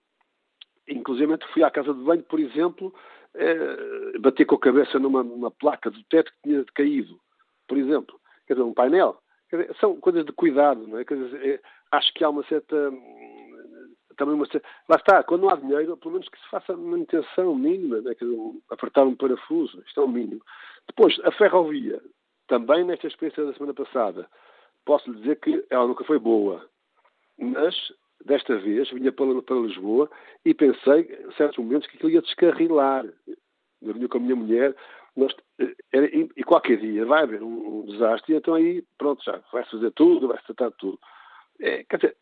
inclusive fui à casa de banho, por exemplo, eh, bater com a cabeça numa, numa, placa do teto que tinha caído, por exemplo, quer dizer, um painel. Dizer, são coisas de cuidado, não é? Dizer, é? acho que há uma certa também uma lá está, quando não há dinheiro, pelo menos que se faça manutenção mínima, né? dizer, apertar um parafuso, isto é o mínimo. Depois, a ferrovia, também nesta experiência da semana passada, posso lhe dizer que ela nunca foi boa, mas desta vez vinha para, para Lisboa e pensei, em certos momentos, que aquilo ia descarrilar. Eu vinha com a minha mulher, nós, era, e qualquer dia vai haver um, um, desastre, e então aí, pronto, já vai-se fazer tudo, vai-se tratar de tudo. É, quer dizer,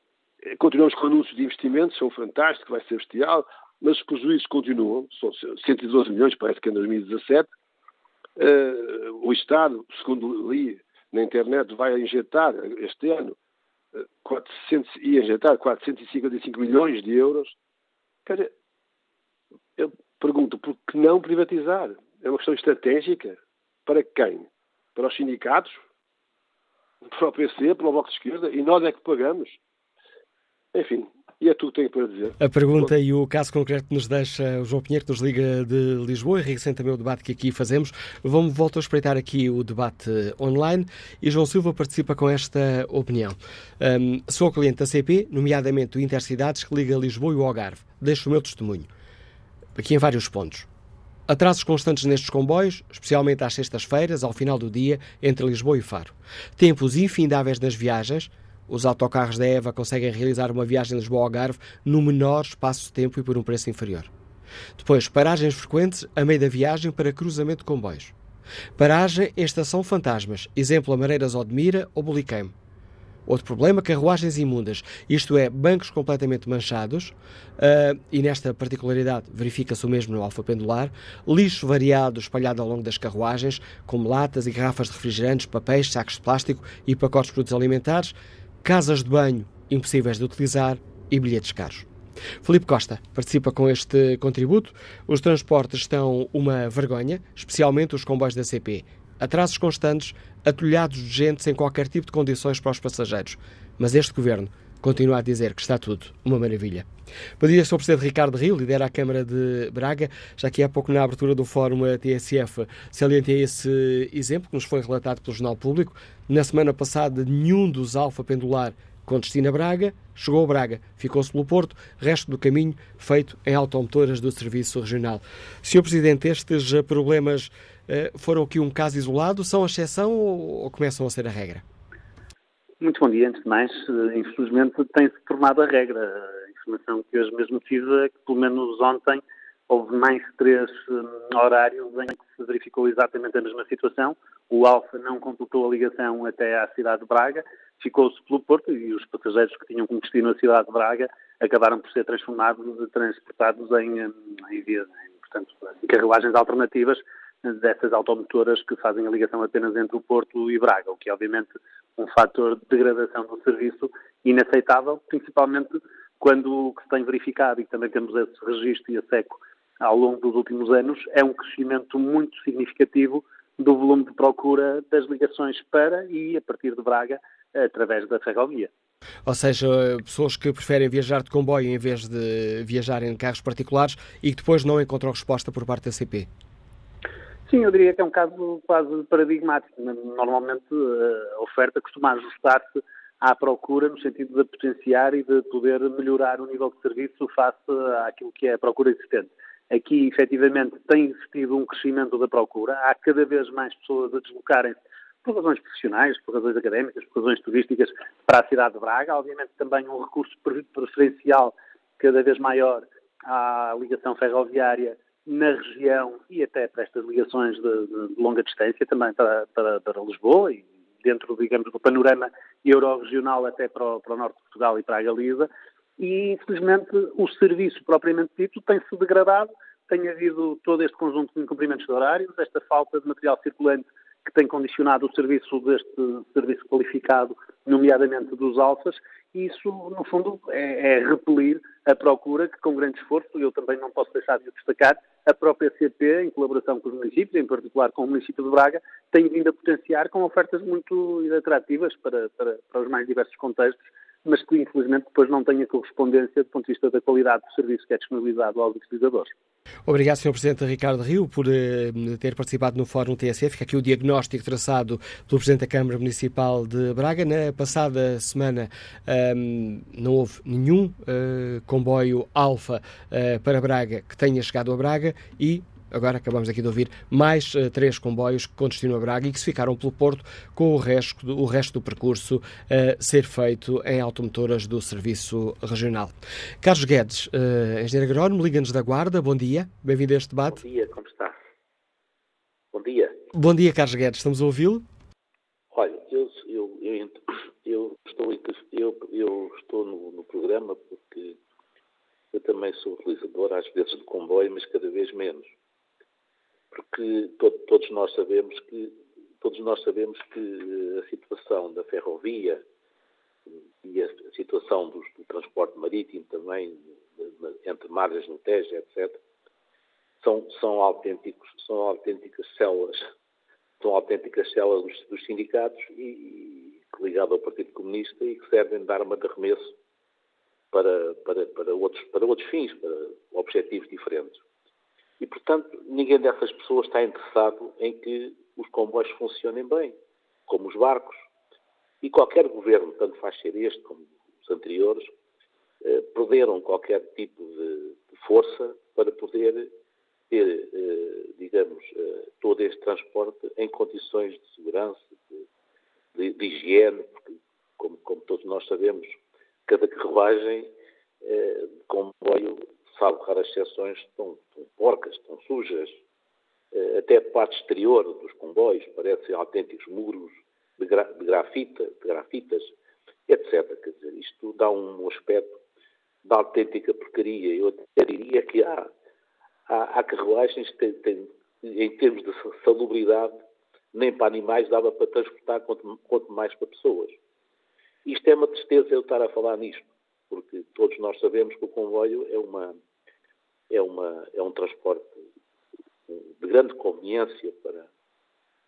continuamos com anúncios de investimentos, são fantásticos, vai ser bestial, mas os prejuízos continuam, são 112 milhões, parece que em 2017, Uh, o Estado, segundo li na internet, vai injetar este ano 400, eh, ia injetar 455 milhões de euros. Quer dizer, eu pergunto, por que não privatizar? É uma questão estratégica. Para quem? Para os sindicatos? Para o PC, para o Bloco de Esquerda? E nós é que pagamos? Enfim, e é tudo que tenho para dizer. A pergunta e o caso concreto nos deixa o João Pinheiro, que nos liga de Lisboa, enriquecendo também o debate que aqui fazemos. Vamos voltar a espreitar aqui o debate online e João Silva participa com esta opinião. Um, sou cliente da CP, nomeadamente o Intercidades, que liga Lisboa e o Algarve. Deixo o meu testemunho. Aqui em vários pontos. Atrasos constantes nestes comboios, especialmente às sextas-feiras, ao final do dia, entre Lisboa e Faro. Tempos infindáveis nas viagens, os autocarros da EVA conseguem realizar uma viagem Lisboa-Algarve no menor espaço de tempo e por um preço inferior. Depois, paragens frequentes a meio da viagem para cruzamento de comboios. Paragem em estação fantasmas, exemplo Amareiras Odmira ou Buliqueime. Outro problema, carruagens imundas, isto é, bancos completamente manchados, uh, e nesta particularidade verifica-se o mesmo no alfa pendular, lixo variado espalhado ao longo das carruagens, como latas e garrafas de refrigerantes, papéis, sacos de plástico e pacotes de produtos alimentares, casas de banho impossíveis de utilizar e bilhetes caros. Felipe Costa participa com este contributo. Os transportes estão uma vergonha, especialmente os comboios da CP. Atrasos constantes, atulhados de gente sem qualquer tipo de condições para os passageiros. Mas este governo continua a dizer que está tudo uma maravilha. Bom dia, sou o Presidente Ricardo Rio, lidera a Câmara de Braga. Já aqui há pouco, na abertura do Fórum TSF, salientei esse exemplo que nos foi relatado pelo Jornal Público. Na semana passada, nenhum dos Alfa Pendular com destino a Braga chegou a Braga, ficou-se pelo Porto, resto do caminho feito em automotoras do Serviço Regional. Sr. Presidente, estes problemas eh, foram aqui um caso isolado, são a exceção ou começam a ser a regra? Muito bom dia. Antes de mais, eh, infelizmente tem-se tornado a regra. A informação que hoje mesmo tive é que, pelo menos ontem, houve mais três um, horários em que se verificou exatamente a mesma situação. O Alfa não completou a ligação até à cidade de Braga, ficou-se pelo Porto e os passageiros que tinham como destino a cidade de Braga acabaram por ser transformados e transportados em, em, em, portanto, em carruagens alternativas dessas automotoras que fazem a ligação apenas entre o Porto e Braga, o que é obviamente um fator de degradação do serviço inaceitável, principalmente quando o que se tem verificado, e também temos esse registro e a seco ao longo dos últimos anos, é um crescimento muito significativo do volume de procura das ligações para e a partir de Braga através da ferrovia. Ou seja, pessoas que preferem viajar de comboio em vez de viajar em carros particulares e que depois não encontram resposta por parte da CP. Sim, eu diria que é um caso quase paradigmático. Normalmente a oferta costuma ajustar-se à procura no sentido de potenciar e de poder melhorar o nível de serviço face àquilo que é a procura existente. Aqui, efetivamente, tem existido um crescimento da procura. Há cada vez mais pessoas a deslocarem-se por razões profissionais, por razões académicas, por razões turísticas para a cidade de Braga. Obviamente também um recurso preferencial cada vez maior à ligação ferroviária na região e até para estas ligações de, de, longa distância também para, para, para, Lisboa e dentro, digamos, do panorama euro-regional até para o, para o norte de Portugal e para a Galiza. E, infelizmente, o serviço propriamente dito tem-se degradado, tem havido todo este conjunto de incumprimentos de horários, esta falta de material circulante que tem condicionado o serviço deste serviço qualificado, nomeadamente dos alfas, e isso, no fundo, é, é repelir a procura que, com grande esforço, eu também não posso deixar de destacar, a própria CP, em colaboração com os municípios, em particular com o município de Braga, tem vindo a potenciar com ofertas muito atrativas para, para, para os mais diversos contextos, mas que infelizmente depois não têm a correspondência do ponto de vista da qualidade do serviço que é disponibilizado aos utilizadores. Obrigado, Sr. Presidente Ricardo Rio, por eh, ter participado no Fórum TSF. Fica aqui o diagnóstico traçado pelo Presidente da Câmara Municipal de Braga. Na passada semana um, ehm, não houve nenhum uh, comboio Alfa uh, para Braga que tenha chegado a Braga e agora acabamos aqui de ouvir, mais uh, três comboios com destino a Braga e que se ficaram pelo Porto com o resto, do, o resto do percurso uh, ser feito em automotoras do Serviço Regional. Carlos Guedes, uh, engenheiro agrónomo, Liga-nos da Guarda, bom dia, bem-vindo a este debate. Bom dia, como está? Bom dia. Bom dia, Carlos Guedes, estamos a ouvi-lo? Olha, eu, eu, eu, eu, estou, eu, eu estou no, no programa porque eu também sou utilizador, às vezes, de comboio, mas cada vez menos porque todos nós sabemos que todos nós sabemos que a situação da ferrovia e a situação do, do transporte marítimo também entre margens no Tejo, etc, são são autênticos são autênticas células são autênticas células dos, dos sindicatos e, e ligado ao Partido Comunista e que servem de arma de arremesso para, para, para, outros, para outros fins, para objetivos diferentes. E, portanto, ninguém dessas pessoas está interessado em que os comboios funcionem bem, como os barcos. E qualquer governo, tanto faz ser este como os anteriores, eh, perderam qualquer tipo de, de, força para poder ter, eh, digamos, eh, todo este transporte em condições de segurança, de, de, de higiene, porque, como, como, todos nós sabemos, cada carruagem eh, de comboio salvo raras exceções, estão, estão porcas, estão sujas. Eh, até a parte exterior dos comboios parecem autênticos muros de, gra, de, grafita, de grafitas, etc. Quer dizer, isto dá um aspecto de autêntica porcaria. Eu até diria que há, há, há carruagens que têm, têm, em termos de salubridade, nem para animais dava para transportar, quanto, quanto mais para pessoas. Isto é uma tristeza eu estar a falar nisto, porque todos nós sabemos que o comboio é uma, é, uma, é um transporte de grande conveniência para,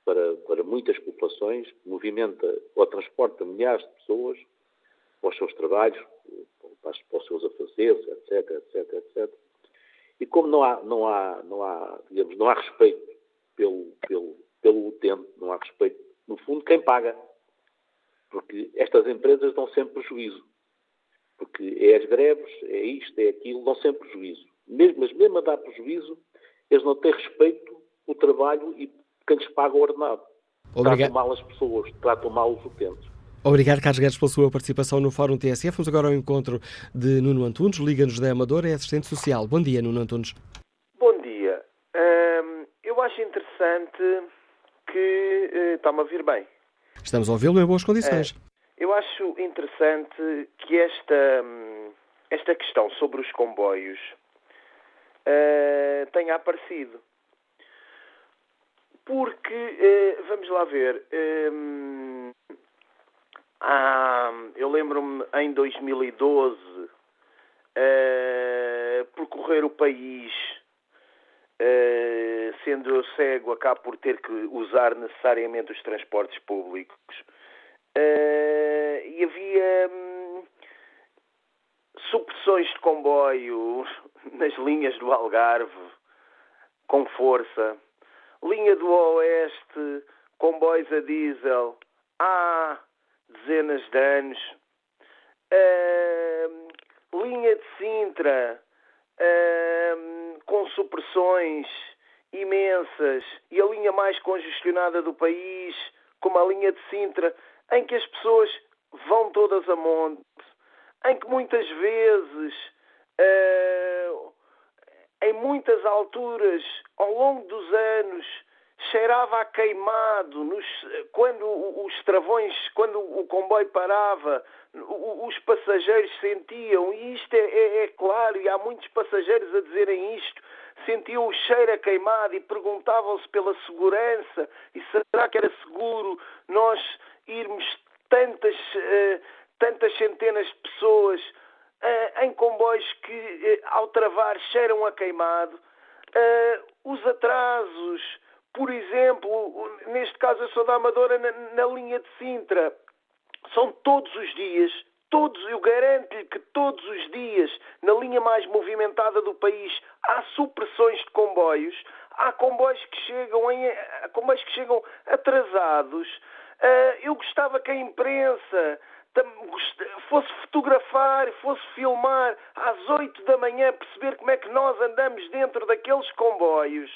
para, para muitas populações, movimenta ou transporta milhares de pessoas para os seus trabalhos, para, para os seus afazeres, etc, etc, etc. E como não há, não há, não há, digamos, não há respeito pelo, pelo, pelo utente, não há respeito, no fundo, quem paga. Porque estas empresas dão sempre prejuízo. Porque é as greves, é isto, é aquilo, dão sempre prejuízo mesmo, mas mesmo a dar prejuízo, eles não têm respeito o trabalho e quem lhes paga o ordenado. Obrigado. Tratam mal as pessoas, tratam mal os utentes. Obrigado, Carlos Guedes, pela sua participação no Fórum TSF. Vamos agora ao encontro de Nuno Antunes, Liga-nos da Amadora, é assistente social. Bom dia, Nuno Antunes. Bom dia. Hum, eu acho interessante que. Uh, Está-me a ouvir bem? Estamos a ouvi-lo em boas condições. eu acho interessante que esta, hum, esta questão sobre os comboios uh, tenha aparecido. Porque, uh, vamos lá ver, um, há, eu lembro-me em 2012 uh, percorrer o país Uh, sendo eu cego, acabo por ter que usar necessariamente os transportes públicos. Uh, e havia hum, supressões de comboio *laughs* nas linhas do Algarve, com força. Linha do Oeste, comboios a diesel, há dezenas de anos. Uh, linha de Sintra, uh, com supressões imensas e a linha mais congestionada do país, como a linha de Sintra, em que as pessoas vão todas a monte, em que muitas vezes, uh, em muitas alturas, ao longo dos anos, cheirava a queimado nos, quando os travões, quando o comboio parava, os passageiros sentiam, e isto é, é, é, claro, e há muitos passageiros a dizerem isto, sentiam o cheiro a queimado e perguntavam-se pela segurança, e será que era seguro nós irmos tantas, uh, tantas centenas de pessoas em comboios que, uh, ao travar, cheiram a queimado? os atrasos, por exemplo, neste caso eu sou da Amadora, na, na linha de Sintra, são todos os dias, todos, eu garanto-lhe que todos os dias, na linha mais movimentada do país, há supressões de comboios, há comboios que chegam, em, comboios que chegam atrasados. Eu gostava que a imprensa fosse fotografar, fosse filmar às oito da manhã, perceber como é que nós andamos dentro daqueles comboios.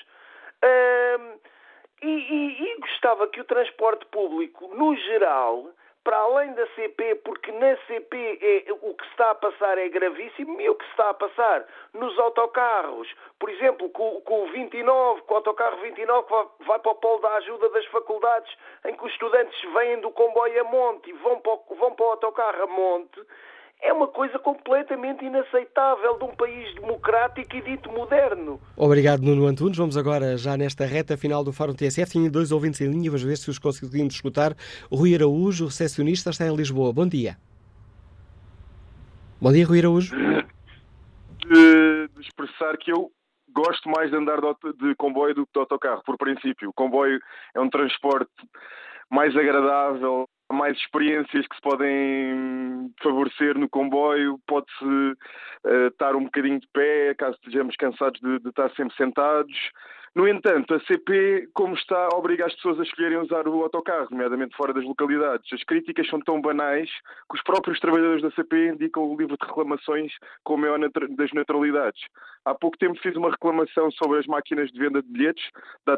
E, e, e gostava que o transporte público, no geral, para além da CP, porque na CP é, o que se está a passar é gravíssimo, e o que se está a passar nos autocarros, por exemplo, com, com o 29, com o autocarro 29 que vai, vai, para o polo da ajuda das faculdades, em que os estudantes vêm do comboio a monte e vão para o, vão para o autocarro a monte, é uma coisa completamente inaceitável de um país democrático e dito moderno. Obrigado, Nuno Antunes. Vamos agora, já nesta reta final do Fórum TSF, tinha dois ouvintes em linha, vamos ver se os conseguimos escutar. Rui Araújo, recepcionista, está em Lisboa. Bom dia. Bom dia, Rui Araújo. De, de expressar que eu gosto mais de andar de, de comboio do que de autocarro, por princípio. O comboio é um transporte mais agradável, mais experiências que se podem favorecer no comboio, pode-se uh, estar um bocadinho de pé, caso estejamos cansados de, de, estar sempre sentados. No entanto, a CP, como está, obriga as pessoas a escolherem usar o autocarro, nomeadamente fora das localidades. As críticas são tão banais que os próprios trabalhadores da CP indicam o livro de reclamações com o maior das neutralidades. Há pouco tempo fiz uma reclamação sobre as máquinas de venda de bilhetes,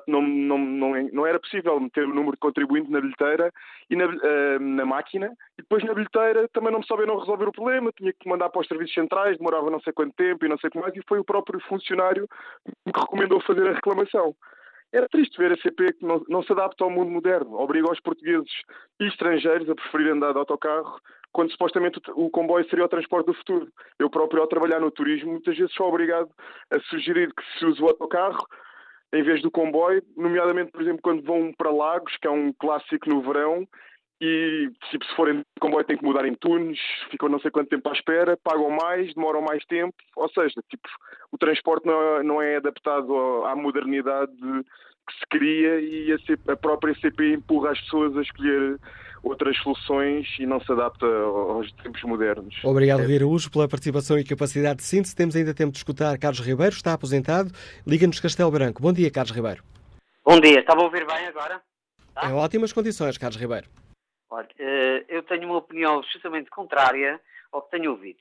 não, não, não, não era possível meter o número de contribuinte na bilheteira e na, uh, na máquina, e depois na bilheteira também não me souberam resolver o problema, tinha que mandar para os serviços centrais, demorava não sei quanto tempo e não sei o que mais, e foi o próprio funcionário que me recomendou fazer a reclamação. Era triste ver a CP que não, não se adapta ao mundo moderno, obriga os portugueses e estrangeiros a preferir andar de autocarro, quando supostamente o, o comboio seria o transporte do futuro. Eu próprio, ao trabalhar no turismo, muitas vezes sou obrigado a sugerir que se use o autocarro em vez do comboio, nomeadamente, por exemplo, quando vão para Lagos, que é um clássico no verão, e tipo, se forem de comboio têm que mudar em turnos, ficam não sei quanto tempo à espera, pagam mais, demoram mais tempo, ou seja, tipo, o transporte não é, não é adaptado à modernidade que se cria e a, CP, a, própria CP empurra as pessoas a escolher outras soluções e não se adapta aos tempos modernos. Obrigado, Rui Araújo, pela participação e capacidade de síntese. Temos ainda tempo de escutar Carlos Ribeiro, está aposentado. Liga-nos Castelo Branco. Bom dia, Carlos Ribeiro. Bom dia, estava a ouvir bem agora? Tá? Em ótimas condições, Carlos Ribeiro. Olha, eh, eu tenho uma opinião justamente contrária ao que tenho ouvido.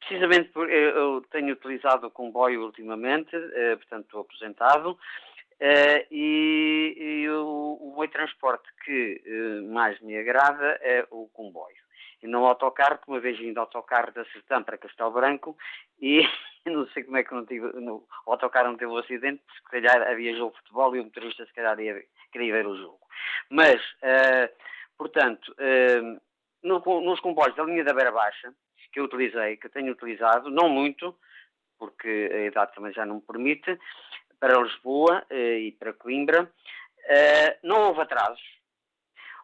Precisamente porque eu tenho utilizado o comboio ultimamente, eh, portanto estou aposentado, eh, e, o, meio de transporte que mais me agrada é o comboio. E não o autocarro, que uma vez vindo autocarro da Sertã para Castelo Branco e *laughs* não sei como é que não tive, no, o autocarro não teve um acidente, se calhar havia jogo de futebol e o motorista se calhar ia, queria ver o jogo. Mas... Uh, Portanto, hum, no, nos comboios da linha da Beira Baixa, que eu utilizei, que tenho utilizado, não muito, porque a idade também já não me permite, para Lisboa eh, e para Coimbra, eh, não houve atrasos.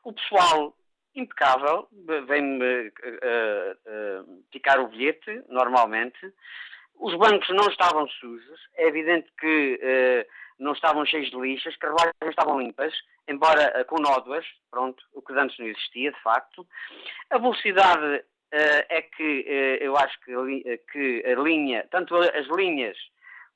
O pessoal impecável, vem-me uh, picar o bilhete, normalmente. Os bancos não estavam sujos, é evidente que não estavam cheios de lixas, as carruagens estavam limpas, embora com nódoas, pronto, o que antes não existia, de facto. A velocidade é que eu acho que, que a linha, tanto as linhas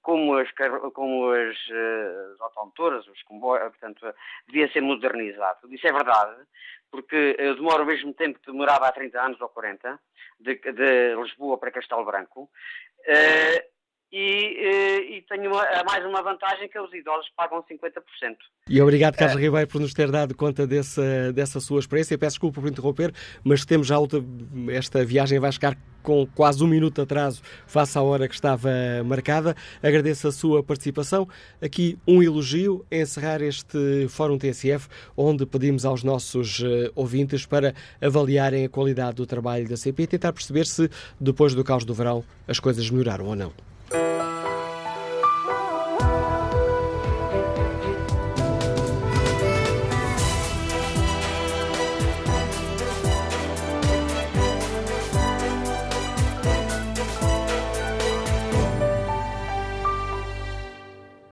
como as, como as, uh, as automotoras, os comboios, portanto, devia ser modernizado. Isso é verdade, porque eu demoro o mesmo tempo que demorava há 30 anos ou 40, de, de Lisboa para Castelo Branco. E, eh, e tenho uma, mais uma vantagem que os idosos pagam 50%. E obrigado, Carlos é. Ribeiro, por nos ter dado conta dessa, dessa sua experiência. Peço desculpa por interromper, mas temos já outra, esta viagem vai chegar com quase um minuto de atraso face à hora que estava marcada. Agradeço a sua participação. Aqui um elogio a encerrar este Fórum TSF, onde pedimos aos nossos eh, ouvintes para avaliarem a qualidade do trabalho da CP e tentar perceber se, depois do caos do verão, as coisas melhoraram ou não. Música